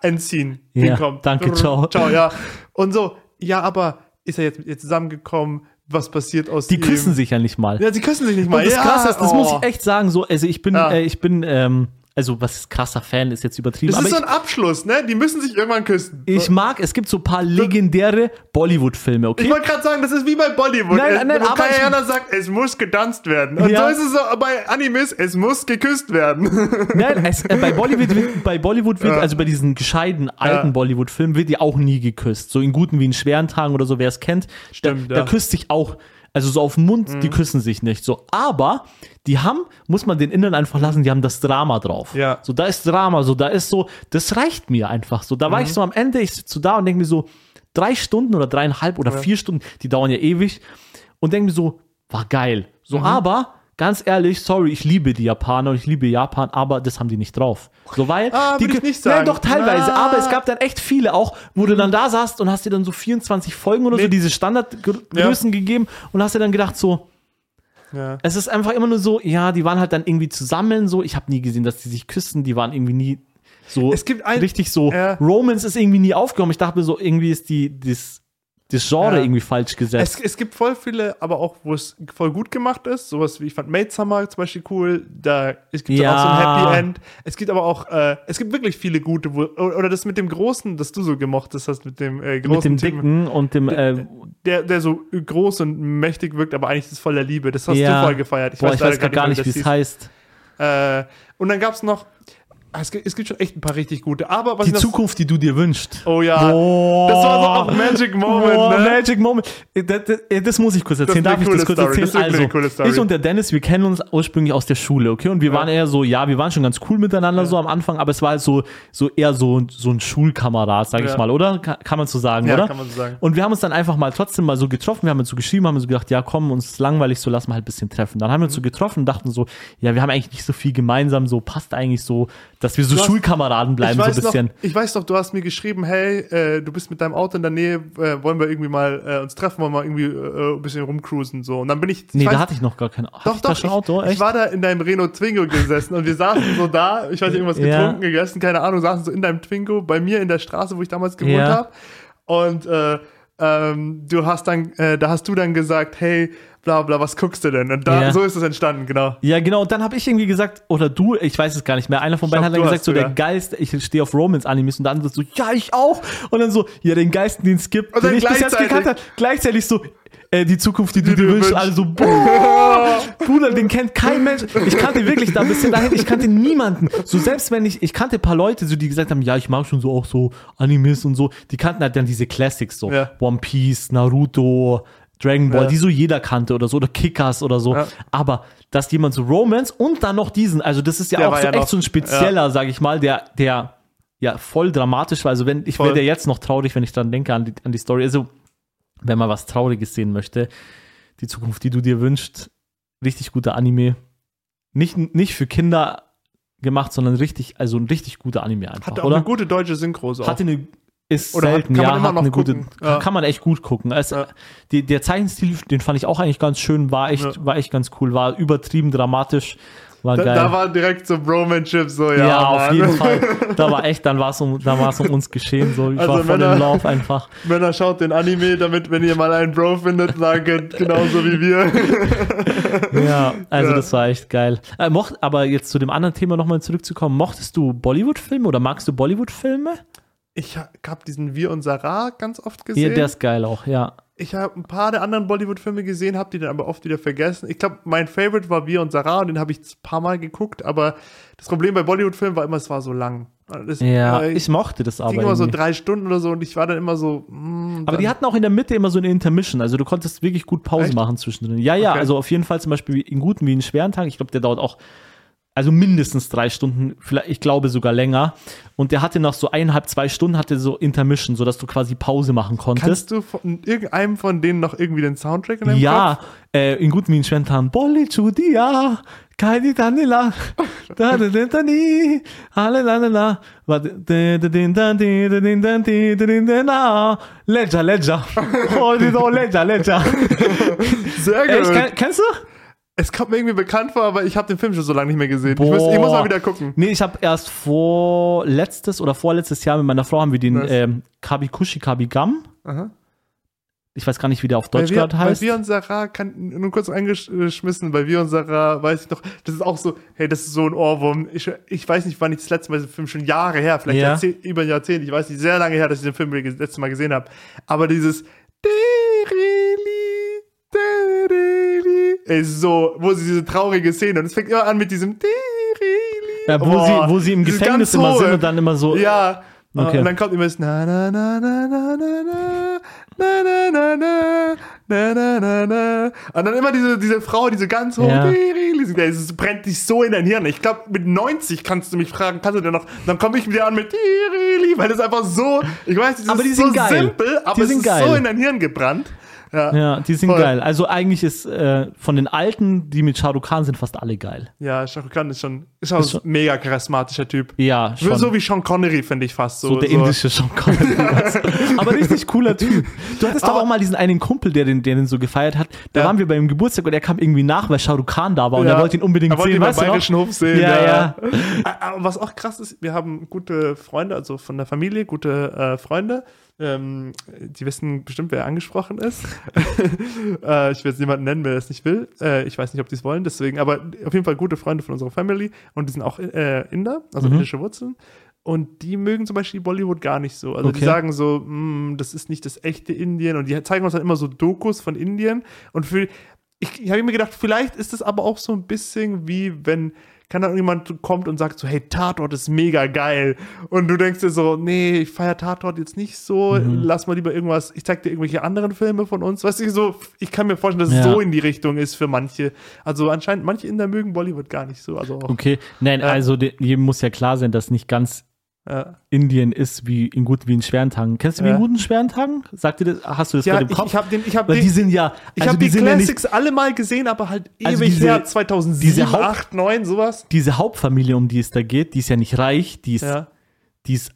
entziehen, Ja, hinkommt. danke, ciao. Ciao, ja. Und so, ja, aber ist er jetzt mit ihr zusammengekommen? Was passiert aus Die küssen sich ja nicht mal. Ja, sie küssen sich nicht mal. Und das ja, Krasse ist, das oh. muss ich echt sagen, so, also ich bin, Ja. äh, ich bin, ähm, also was ist krasser Fan, ist jetzt übertrieben, Das ist so ich, ein Abschluss, ne? Die müssen sich irgendwann küssen. ich mag, es gibt so ein paar legendäre Bollywood-Filme, okay? Ich wollte gerade sagen, das ist wie bei Bollywood. Nein, nein, wo aber ich- Kayana sagt, es muss getanzt werden. Und Ja. so ist es so bei Animes, es muss geküsst werden. *laughs* Nein, es, äh, bei Bollywood wird, bei Bollywood wird, Ja. also bei diesen gescheiten alten Ja. Bollywood-Filmen wird ja auch nie geküsst. So in guten wie in schweren Tagen oder so, wer es kennt, Stimmt, da, da küsst sich auch Also so auf den Mund, die küssen sich nicht. So, aber die haben, muss man den Innen einfach lassen, die haben das Drama drauf. Ja. So, da ist Drama, so, da ist so, das reicht mir einfach. So, da war ich so am Ende, ich sitze so da und denke mir so, drei Stunden oder dreieinhalb oder vier Stunden, die dauern ja ewig. Und denke mir so, war geil. So, Mhm. aber, ganz ehrlich, sorry, ich liebe die Japaner und ich liebe Japan, aber das haben die nicht drauf. So, weil, Ah, die, ich nicht Nein, sagen. doch, teilweise, Ah. aber es gab dann echt viele auch, wo du dann da saßt und hast dir dann so 24 Folgen oder so Nee. diese Standardgrößen gegeben und hast dir dann gedacht so, Ja. es ist einfach immer nur so, ja, die waren halt dann irgendwie zusammen so. Ich habe nie gesehen, dass die sich küssen. Die waren irgendwie nie so Es gibt ein- richtig so. Ja. Romance ist irgendwie nie aufgekommen. Ich dachte mir so, irgendwie ist die das, das Genre Ja. irgendwie falsch gesetzt. Es, es gibt voll viele, aber auch, wo es voll gut gemacht ist. Sowas wie, ich fand Maid Summer zum Beispiel cool. Da, es gibt Ja. auch so ein Happy End. Es gibt aber auch, äh, es gibt wirklich viele gute, wo, oder das mit dem Großen, das du so gemocht hast, mit dem äh, großen mit dem Typen. Dicken und dem. Äh, Der, der so groß und mächtig wirkt, aber eigentlich ist es voller Liebe. Das hast ja, du voll gefeiert. boah, ich leider weiß grad gar nicht, wie es heißt. Äh, und dann gab es noch, es gibt, es gibt schon echt ein paar richtig gute. Aber was Die ich Zukunft, die du dir wünschst. Oh ja. Boah. Das war so auch ein Magic Moment, Boah, ne? Magic Moment. Äh, Das, das, äh, das muss ich kurz erzählen. ist eine Darf ich das kurz Story. erzählen? Das also, eine coole Story. ich und der Dennis, wir kennen uns ursprünglich aus der Schule, okay? Und wir waren eher so, ja, wir waren schon ganz cool miteinander so am Anfang, aber es war halt so, so eher so, so ein Schulkamerad, sag ich Ja. mal, oder? Kann, kann man so sagen, Ja, oder? kann man so sagen. Und wir haben uns dann einfach mal trotzdem mal so getroffen, wir haben uns so geschrieben, haben uns so gedacht, ja komm, uns ist langweilig, so lass mal halt ein bisschen treffen. Dann haben wir uns so Mhm. getroffen und dachten so, ja, wir haben eigentlich nicht so viel gemeinsam, so passt eigentlich so, dass wir so hast- Schulkameraden bleiben, so ein bisschen. noch, ich weiß noch, du hast mir geschrieben, hey, äh, du bist mit deinem Auto in der Nähe, äh, wollen wir irgendwie mal äh, uns treffen, wollen wir irgendwie äh, ein bisschen rumcruisen so. Und dann bin ich, ich Nee, weiß, da hatte ich noch gar kein hatte doch, doch, ich, Auto, ich war da in deinem Renault Twingo gesessen und wir saßen so da, ich weiß nicht, irgendwas Ja. getrunken, gegessen, keine Ahnung, saßen so in deinem Twingo bei mir in der Straße, wo ich damals gewohnt Ja. habe. Und äh, ähm, du hast dann, äh, da hast du dann gesagt, hey, bla bla, was guckst du denn? Und da, Ja. so ist es entstanden, genau. Ja, genau. Und dann habe ich irgendwie gesagt, oder du, ich weiß es gar nicht mehr, einer von beiden hat dann gesagt, so der geilste, ich stehe auf Romance-Animes und der andere so, ja, ich auch. Und dann so, ja, den geilsten, den es gibt, Und den ich bis jetzt gleichzeitig- gekannt habe. Gleichzeitig so, äh, die Zukunft, die du dir wünschst. Also, boah, Bruder, den kennt kein Mensch. Ich kannte wirklich da ein bisschen dahin, ich kannte niemanden. So, selbst wenn ich, ich kannte ein paar Leute, so, die gesagt haben, ja, ich mag schon so auch so Animes und so, die kannten halt dann diese Classics, so, Ja. One Piece, Naruto, Dragon Ball, Ja. die so jeder kannte oder so, oder Kickers oder so. Ja. Aber dass jemand so Romance und dann noch diesen, also das ist ja Der auch so ja echt noch- so ein spezieller, sag ich mal, der, der ja voll dramatisch war. Also wenn, ich werde ja jetzt noch traurig, wenn ich dran denke an die, an die Story. Also, wenn man was Trauriges sehen möchte, die Zukunft, die du dir wünschst, richtig guter Anime. Nicht, nicht für Kinder gemacht, sondern richtig, also ein richtig guter Anime einfach, Hatte auch oder? eine gute deutsche Synchro so. Hatte eine ist Oder hat- selten, kann man ja, immer hat eine gute. Ja. kann man echt gut gucken. Es, Ja. die, der Zeichenstil, den fand ich auch eigentlich ganz schön, war echt, war echt ganz cool, war übertrieben dramatisch, war da, geil. da war direkt so Bromanship, so, ja, ja, auf Mann. jeden Fall. *laughs* Da war echt, dann war es um, da um uns geschehen, so ich Also war voll Männer- im Lauf einfach. Männer, schaut den Anime, damit, wenn ihr mal einen Bro findet, sagt genauso wie wir. *laughs* Ja, also Ja. das war echt geil. Äh, mocht, aber jetzt zu dem anderen Thema nochmal zurückzukommen, mochtest du Bollywood-Filme oder magst du Bollywood-Filme? Ich habe diesen Wir und Sarah ganz oft Ja, gesehen. der ist geil auch, ja. ich habe ein paar der anderen Bollywood-Filme gesehen, habe die dann aber oft wieder vergessen. Ich glaube, mein Favorite war Wir und Sarah und den habe ich ein paar Mal geguckt, aber das Problem bei Bollywood-Filmen war immer, es war so lang. Das, Ja, äh, ich mochte das aber. ging immer so irgendwie. drei Stunden oder so und ich war dann immer so. mm, Aber die hatten auch in der Mitte immer so eine Intermission, also du konntest wirklich gut Pause Echt? machen zwischendrin. Ja, ja, Okay. also auf jeden Fall zum Beispiel in guten wie in schweren Tagen. Ich glaube, der dauert auch, also mindestens drei Stunden, vielleicht, ich glaube sogar länger. Und der hatte nach so eineinhalb, zwei Stunden hatte so Intermission, sodass du quasi Pause machen konntest. Kannst du von irgendeinem von denen noch irgendwie den Soundtrack in deinem Ja, Kopf? äh, in guten wie in schweren Tagen. Bolli Chudia, Kaidi Tanila, da da da da ni, alle la la la, da da din da di da din da di da din da na, Ledger, Ledger, *laughs* oh, die so Ledger, Ledger. Sehr gut. kenn, kennst du? Es kommt mir irgendwie bekannt vor, aber ich habe den Film schon so lange nicht mehr gesehen. Ich muss, ich muss mal wieder gucken. Nee, ich habe erst vor letztes oder vorletztes Jahr mit meiner Frau haben wir den ähm, Kabikushi Kabigam. Aha. Ich weiß gar nicht, wie der auf Bei Deutsch wir, gerade bei heißt. wir und Sarah, kann, nur kurz eingeschmissen, bei wir und Sarah weiß ich noch, das ist auch so, hey, das ist so ein Ohrwurm. Ich, ich weiß nicht, wann ich das letzte Mal diesen Film, schon Jahre her, vielleicht Ja. Jahrzeh- über ein Jahrzehnt, ich weiß nicht, sehr lange her, dass ich den Film das letzte Mal gesehen habe. Aber dieses Dereli, Dereli, ist so, wo sie diese traurige Szene, und es fängt immer an mit diesem. Ja, wo, Boah, sie, wo sie im Gefängnis immer sind und dann immer so. Ja. Okay. Und dann kommt immer das na na na na na na na na na na na na, na, na, na. Und dann immer diese, diese Frau, diese ganz hohe, Ja. es brennt dich so in dein Hirn. Ich glaube, mit 90 kannst du mich fragen, kannst du denn noch, dann komme ich wieder an mit, weil das einfach so, ich weiß das Aber die ist sind so geil. simpel, aber Die es sind ist geil. so in dein Hirn gebrannt. Ja, Ja, die sind Voll. geil. Also eigentlich ist äh, von den alten, die mit Shah Rukh Khan sind, fast alle geil. ja Shah Rukh Khan ist schon, ist auch Ist schon- ein mega charismatischer Typ. Ja, schon. So wie Sean Connery, finde ich fast so. so der indische Sean Connery. *laughs* Aber richtig cooler Typ. Du hattest doch Aber- auch mal diesen einen Kumpel, der den, der den so gefeiert hat. Da Ja. waren wir bei ihm Geburtstag und er kam irgendwie nach, weil Shah Rukh Khan da war und Ja. er wollte ihn unbedingt er wollte sehen. ihn beim weißt noch? Bayerischen Hof sehen. Ja, ja. Aber was auch krass ist, wir haben gute Freunde, also von der Familie, gute äh, Freunde. Ähm, die wissen bestimmt, wer angesprochen ist. *laughs* äh, ich will jetzt niemanden nennen, wer das nicht will. Äh, ich weiß nicht, ob die es wollen, deswegen, aber auf jeden Fall gute Freunde von unserer Family und die sind auch äh, Inder, also Mhm. indische Wurzeln. Und die mögen zum Beispiel Bollywood gar nicht so. Also die Okay. sagen so, "Mm, das ist nicht das echte Indien. Und die zeigen uns dann immer so Dokus von Indien. Und für, ich, ich habe mir gedacht, vielleicht ist es aber auch so ein bisschen wie wenn, kann dann jemand kommt und sagt so, hey, Tatort ist mega geil. Und du denkst dir so, nee, ich feiere Tatort jetzt nicht so, Mhm. lass mal lieber irgendwas, ich zeig dir irgendwelche anderen Filme von uns. Weißt du, so, ich kann mir vorstellen, dass es Ja. so in die Richtung ist für manche. Also anscheinend, manche Inder mögen Bollywood gar nicht so. Also auch, Okay, nein, Ja. also jedem muss ja klar sein, dass nicht ganz ja. Indien ist wie in guten wie in schweren Tagen. Kennst du wie Ja. in guten schweren Tagen? Sagt dir das, hast du das Ja, gerade im ich, Kopf? ich habe den, ich habe die sind ja, Ich also habe die, die, sind ja nicht, Classics alle mal gesehen, aber halt ewig Also diese- her, 2007, diese Haupt- 8, 9, sowas. diese Hauptfamilie, um die es da geht, die ist ja nicht reich, die ist, die ist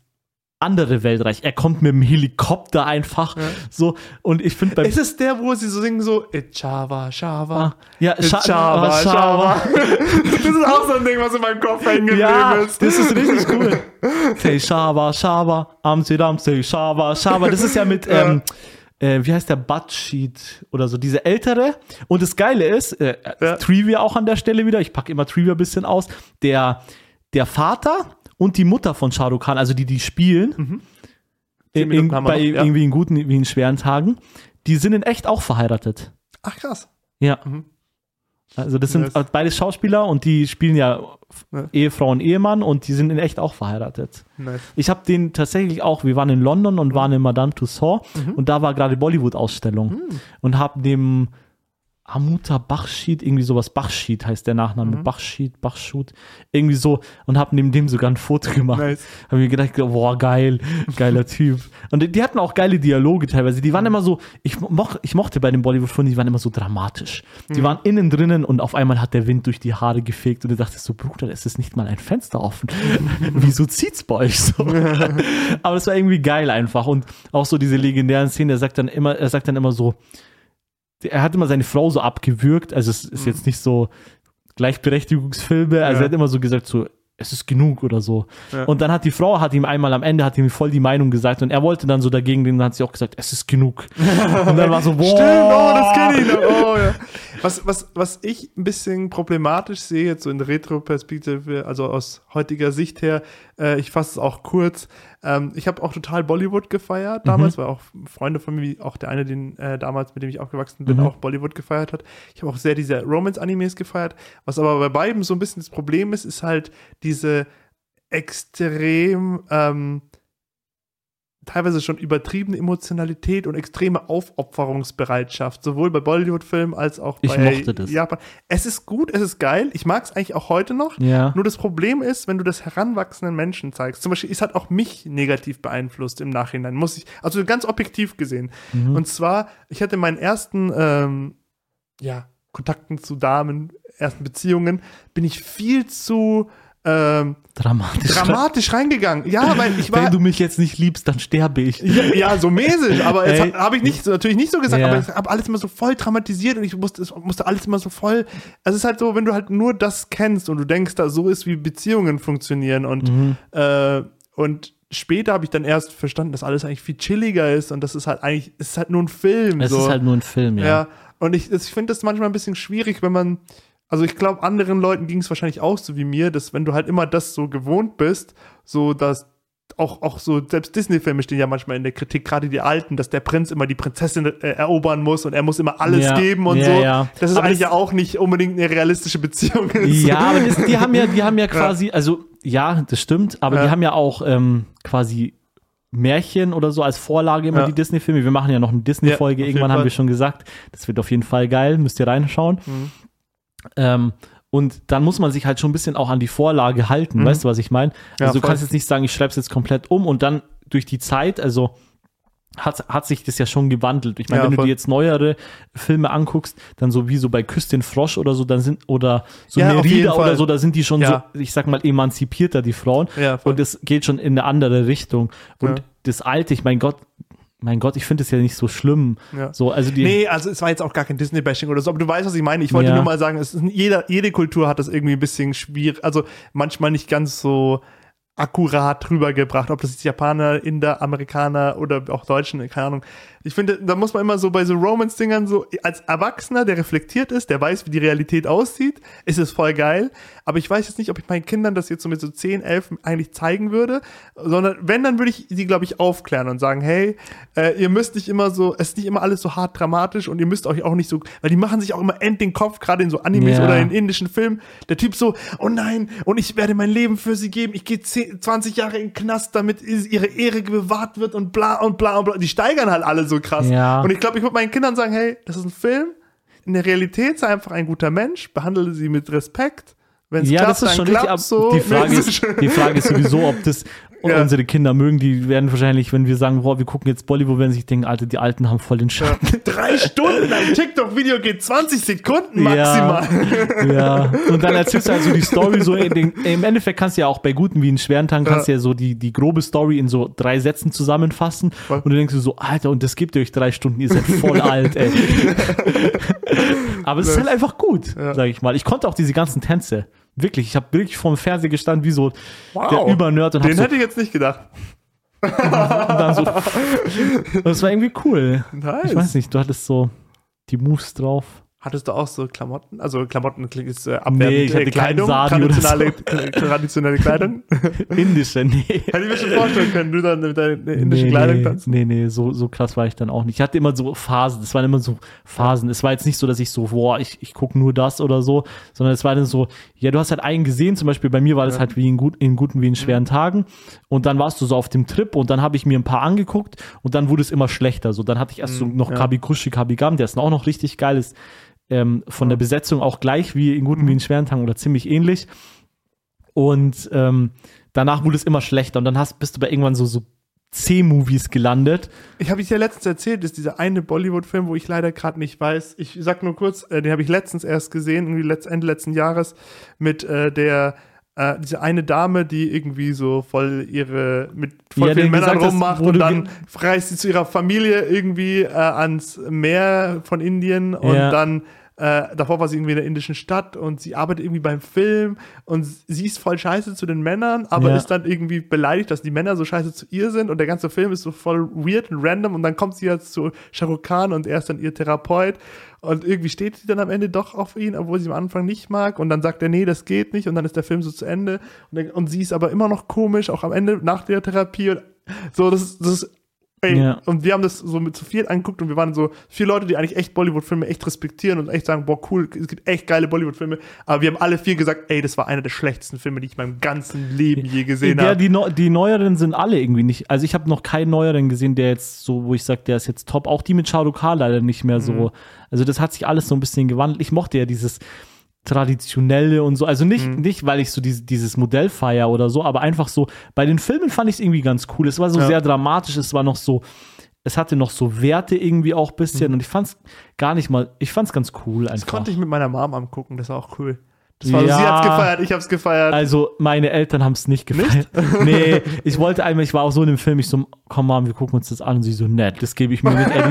andere Weltreich. Er kommt mit dem Helikopter einfach so und ich finde beim Ist es der, wo sie so singen so Chava, Chava, Ah, ja, Chava, Chava. *laughs* Das ist auch so ein Ding, was in meinem Kopf hängen geblieben Ja, ist. das ist richtig cool. Say Shaba, Shaba, Amsterdam, say Shaba, Shaba. Das ist ja mit, *laughs* Ja. ähm, äh, wie heißt der, Buttsheet oder so, diese ältere. Und das Geile ist, äh, Ja. Trivia auch an der Stelle wieder, ich packe immer Trivia ein bisschen aus, der, der Vater und die Mutter von Rukh Khan, also die, die spielen, Mhm. In, in, bei ja. irgendwie in guten wie in schweren Tagen, die sind in echt auch verheiratet. Ach krass. Ja. Mhm. Also das sind Nice. beide Schauspieler und die spielen ja Ja. Ehefrau und Ehemann und die sind in echt auch verheiratet. Nice. Ich habe den tatsächlich auch, wir waren in London und waren in Madame Tussauds Mhm. und da war gerade Bollywood-Ausstellung und habe dem Amuta Bachschied, irgendwie sowas, Bachschied heißt der Mhm. Nachname, Bachschied, Bachschut, irgendwie so und habe neben dem sogar ein Foto gemacht. Nice. Habe mir gedacht, boah, geil, geiler Typ. Und die, die hatten auch geile Dialoge teilweise. Die waren immer so, ich, moch, ich mochte bei den Bollywood-Filmen, die waren immer so dramatisch. Die waren innen drinnen und auf einmal hat der Wind durch die Haare gefegt und du dachtest so, Bruder, es ist nicht mal ein Fenster offen. *laughs* Wieso zieht's bei euch so? *laughs* Aber es war irgendwie geil einfach. Und auch so diese legendären Szenen, er sagt dann immer, er sagt dann immer so, er hat immer seine Frau so abgewürgt, also es ist jetzt nicht so Gleichberechtigungsfilme, also Ja. er hat immer so gesagt, so, es ist genug oder so. Ja. Und dann hat die Frau, hat ihm einmal am Ende, hat ihm voll die Meinung gesagt und er wollte dann so dagegen, dann hat sie auch gesagt, es ist genug. *laughs* Und dann war so, boah. Stimmt, oh, das kenne ich noch. Oh, ja. was, was, was ich ein bisschen problematisch sehe, jetzt so in Retro-Perspektive, also aus heutiger Sicht her, äh, ich fasse es auch kurz. Ähm, ich habe auch total Bollywood gefeiert damals, weil auch Freunde von mir, wie auch der eine, den äh, damals, mit dem ich aufgewachsen bin, Mhm. auch Bollywood gefeiert hat. Ich habe auch sehr diese Romance-Animes gefeiert. Was aber bei beiden so ein bisschen das Problem ist, ist halt diese extrem ähm, teilweise schon übertriebene Emotionalität und extreme Aufopferungsbereitschaft, sowohl bei Bollywood-Filmen als auch Ich bei mochte das. Japan. Es ist gut, es ist geil. Ich mag es eigentlich auch heute noch. Ja. Nur das Problem ist, wenn du das heranwachsenden Menschen zeigst, zum Beispiel, es hat auch mich negativ beeinflusst im Nachhinein, muss ich, also ganz objektiv gesehen. Mhm. Und zwar, ich hatte meinen ersten, ähm, ja, Kontakten zu Damen, ersten Beziehungen, bin ich viel zu ähm, Dramatisch. dramatisch reingegangen. Ja, weil ich war. Wenn du mich jetzt nicht liebst, dann sterbe ich. Ja, ja, so mäßig, aber jetzt Ey. habe hab ich nicht, natürlich nicht so gesagt, Ja. aber ich habe alles immer so voll dramatisiert und ich musste, musste alles immer so voll. Es ist halt so, wenn du halt nur das kennst und du denkst, da so ist, wie Beziehungen funktionieren und, Mhm. äh, und später habe ich dann erst verstanden, dass alles eigentlich viel chilliger ist und das ist halt eigentlich, es ist halt nur ein Film. Es so. ist halt nur ein Film, ja. Ja, und ich, ich finde das manchmal ein bisschen schwierig, wenn man, also ich glaube, anderen Leuten ging es wahrscheinlich auch so wie mir, dass wenn du halt immer das so gewohnt bist, so dass auch, auch so, selbst Disney-Filme stehen ja manchmal in der Kritik, gerade die alten, dass der Prinz immer die Prinzessin äh, erobern muss und er muss immer alles Ja, geben und ja, so. ja. Das ist Aber eigentlich das- ja auch nicht unbedingt eine realistische Beziehung. *laughs* Ja, aber das, die haben ja, die haben ja *laughs* quasi, also ja, das stimmt, aber die haben ja auch ähm, quasi Märchen oder so als Vorlage immer die Disney-Filme. Wir machen ja noch eine Disney-Folge, irgendwann haben wir schon gesagt. Das wird auf jeden Fall geil, müsst ihr reinschauen. Mhm. Ähm, und dann muss man sich halt schon ein bisschen auch an die Vorlage halten, weißt du, was ich meine? Mhm. Ja, Also du voll. kannst jetzt nicht sagen, ich schreibe es jetzt komplett um und dann durch die Zeit, also hat, hat sich das ja schon gewandelt. Ich meine, Ja, wenn du dir jetzt neuere Filme anguckst, dann so wie so bei Küss den Frosch oder so, dann sind, oder so Ja, Merida oder so, da sind die schon Ja. so, ich sag mal, emanzipierter, die Frauen. Ja, und es geht schon in eine andere Richtung. Und das Alte, ich mein Gott, mein Gott, ich finde es ja nicht so schlimm. Ja. So, also die, Nee, also es war jetzt auch gar kein Disney-Bashing oder so, aber du weißt, was ich meine. Ich wollte Ja. nur mal sagen, es ist, jeder, jede Kultur hat das irgendwie ein bisschen schwierig, also manchmal nicht ganz so akkurat rübergebracht, ob das jetzt Japaner, Inder, Amerikaner oder auch Deutschen, keine Ahnung. Ich finde, da muss man immer so bei so Romance-Dingern so, als Erwachsener, der reflektiert ist, der weiß, wie die Realität aussieht, ist es voll geil. Aber ich weiß jetzt nicht, ob ich meinen Kindern das jetzt so mit so 10, 11 eigentlich zeigen würde, sondern wenn, dann würde ich sie, glaube ich, aufklären und sagen, hey, äh, ihr müsst nicht immer so, es ist nicht immer alles so hart dramatisch und ihr müsst euch auch nicht so, weil die machen sich auch immer end den Kopf, gerade in so Animes Ja. oder in indischen Filmen. Der Typ so, oh nein, und ich werde mein Leben für sie geben, ich gehe 10, 20 Jahre in den Knast, damit ihre Ehre bewahrt wird und bla und bla und bla. Die steigern halt alle so krass. Ja. Und ich glaube, ich würde meinen Kindern sagen, hey, das ist ein Film, in der Realität sei einfach ein guter Mensch, behandle sie mit Respekt. Wenn es ja, klappt, das ist schon richtig, aber klappt's so. die, *laughs* Frage ist, *laughs* die Frage ist sowieso, ob das Ja. unsere Kinder mögen. Die werden wahrscheinlich, wenn wir sagen, boah, wir gucken jetzt Bollywood, werden sich denken, Alter, die Alten haben voll den Schatten. *laughs* Drei Stunden, ein TikTok-Video geht 20 Sekunden maximal. Ja, *laughs* ja. Und dann erzählst du halt so die Story so den, im Endeffekt kannst du ja auch bei guten wie in schweren Tagen kannst du ja so die, die grobe Story in so drei Sätzen zusammenfassen Voll. und du denkst dir so, Alter, und das gibt ihr euch drei Stunden, ihr seid voll *laughs* alt, ey. Aber es ist halt einfach gut, sag ich mal. Ich konnte auch diese ganzen Tänze. Wirklich, ich habe wirklich vorm Fernseher gestanden wie so der Übernerd und Den so, hätte ich jetzt nicht gedacht. und dann so *laughs* das war irgendwie cool. Nice. Ich weiß nicht, du hattest so die Moves drauf. Hattest du auch so Klamotten? Also Klamotten klingt ist äh, Nee, abwertend. ich hatte Kleidung, traditionelle, äh, traditionelle Kleidung. *laughs* Indische, nee. Hätte ich mir schon vorstellen können, du dann mit deiner indischen nee, Kleidung nee, tanzt. nee, nee, so, so krass war ich dann auch nicht. Ich hatte immer so Phasen, es waren immer so Phasen. Es war jetzt nicht so, dass ich so, boah, ich, ich gucke nur das oder so, sondern es war dann so, ja, du hast halt einen gesehen, zum Beispiel bei mir war das halt wie in, gut, in guten wie in schweren Mhm. Tagen und dann warst du so auf dem Trip und dann habe ich mir ein paar angeguckt und dann wurde es immer schlechter. So, dann hatte ich erst so noch Mhm, ja. Kabikushi Kabigam, der ist auch noch richtig geil, ist ähm, von der Besetzung auch gleich wie in guten wie Mhm. in schweren Tagen oder ziemlich ähnlich. Und ähm, danach wurde es immer schlechter und dann hast, bist du bei irgendwann so, so C-Movies gelandet. Ich habe ich ja letztens erzählt, ist dieser eine Bollywood-Film, wo ich leider gerade nicht weiß. Ich sag nur kurz, äh, den habe ich letztens erst gesehen, irgendwie letzt, Ende letzten Jahres, mit äh, der äh, diese eine Dame, die irgendwie so voll ihre mit voll Ja, vielen Männern gesagt rummacht und dann reist sie zu ihrer Familie irgendwie äh, ans Meer von Indien und Ja. dann äh, davor war sie irgendwie in der indischen Stadt und sie arbeitet irgendwie beim Film und sie ist voll scheiße zu den Männern, aber Ja. ist dann irgendwie beleidigt, dass die Männer so scheiße zu ihr sind und der ganze Film ist so voll weird und random und dann kommt sie jetzt zu Shah Rukh Khan und er ist dann ihr Therapeut und irgendwie steht sie dann am Ende doch auf ihn, obwohl sie am Anfang nicht mag. Und dann sagt er, nee, das geht nicht. Und dann ist der Film so zu Ende. Und, und sie ist aber immer noch komisch, auch am Ende nach der Therapie. Und so, das, das ist Ey, Ja. und wir haben das so mit zu viel angeguckt und wir waren so vier Leute, die eigentlich echt Bollywood-Filme echt respektieren und echt sagen, boah, cool, es gibt echt geile Bollywood-Filme. Aber wir haben alle vier gesagt, ey, das war einer der schlechtesten Filme, die ich in meinem ganzen Leben je gesehen Ja, habe. die, neu- die neueren sind alle irgendwie nicht. Also ich habe noch keinen neueren gesehen, der jetzt so, wo ich sage, der ist jetzt top. Auch die mit Shah Rukh Khan leider nicht mehr Mhm. so. Also das hat sich alles so ein bisschen gewandelt. Ich mochte ja dieses traditionelle und so. Also nicht, Mhm. nicht weil ich so diese, dieses Modell feier oder so, aber einfach so, bei den Filmen fand ich es irgendwie ganz cool. Es war so Ja. sehr dramatisch, es war noch so, es hatte noch so Werte irgendwie auch ein bisschen und ich fand es gar nicht mal, ich fand es ganz cool einfach. Mhm. Das konnte ich mit meiner Mom angucken, das war auch cool. Das war, Ja. Sie hat's gefeiert, ich hab's gefeiert. Also, meine Eltern haben es nicht gefallen. *laughs* Nee, ich wollte einmal, ich war auch so in dem Film, ich so, komm Mom, wir gucken uns das an und sie so, nett, das gebe ich mir nicht. Ey,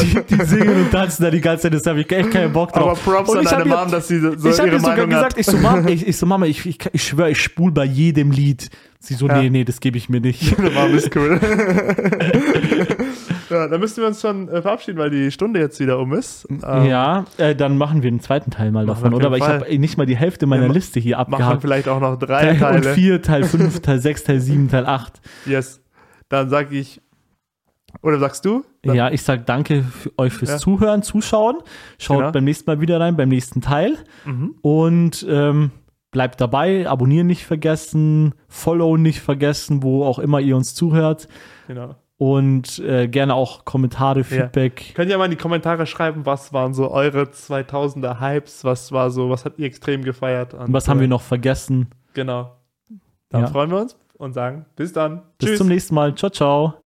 die, *laughs* die, die singen und tanzen da die ganze Zeit, das habe ich echt keinen Bock drauf. aber Props Und an deine ihr- Mom, dass sie so ich habe ihre ihr sogar Meinung gesagt, hat. ich so, Mama, ich, ich so, Mama, ich, ich, ich schwöre, ich spul bei jedem Lied. Sie so, Ja. nee, nee, das gebe ich mir nicht. Deine *laughs* Mom ist cool. Ja, dann müssen wir uns schon äh, verabschieden, weil die Stunde jetzt wieder um ist. Ähm, ja, äh, dann machen wir den zweiten Teil mal Machen davon, oder? Weil ich habe nicht mal die Hälfte meiner Ja, Liste hier Machen wir abgehakt. vielleicht auch noch drei Teil und Teile. 4, Teil 5, *laughs* Teil 6, Teil 7, Teil 8. Yes. Dann sag ich, oder sagst du? Dann- Ja, ich sag danke für euch fürs Ja. Zuhören, Zuschauen. Schaut Genau. beim nächsten Mal wieder rein, beim nächsten Teil. Mhm. Und ähm, bleibt dabei, abonnieren nicht vergessen, follow nicht vergessen, wo auch immer ihr uns zuhört. Genau. Und äh, gerne auch Kommentare, Feedback. Könnt ihr mal in die Kommentare schreiben, was waren so eure 2000er Hypes, was war so, was habt ihr extrem gefeiert? Und was haben wir noch vergessen? Genau. Dann Ja. freuen wir uns und sagen bis dann. Bis Tschüss. zum nächsten Mal. Ciao, ciao.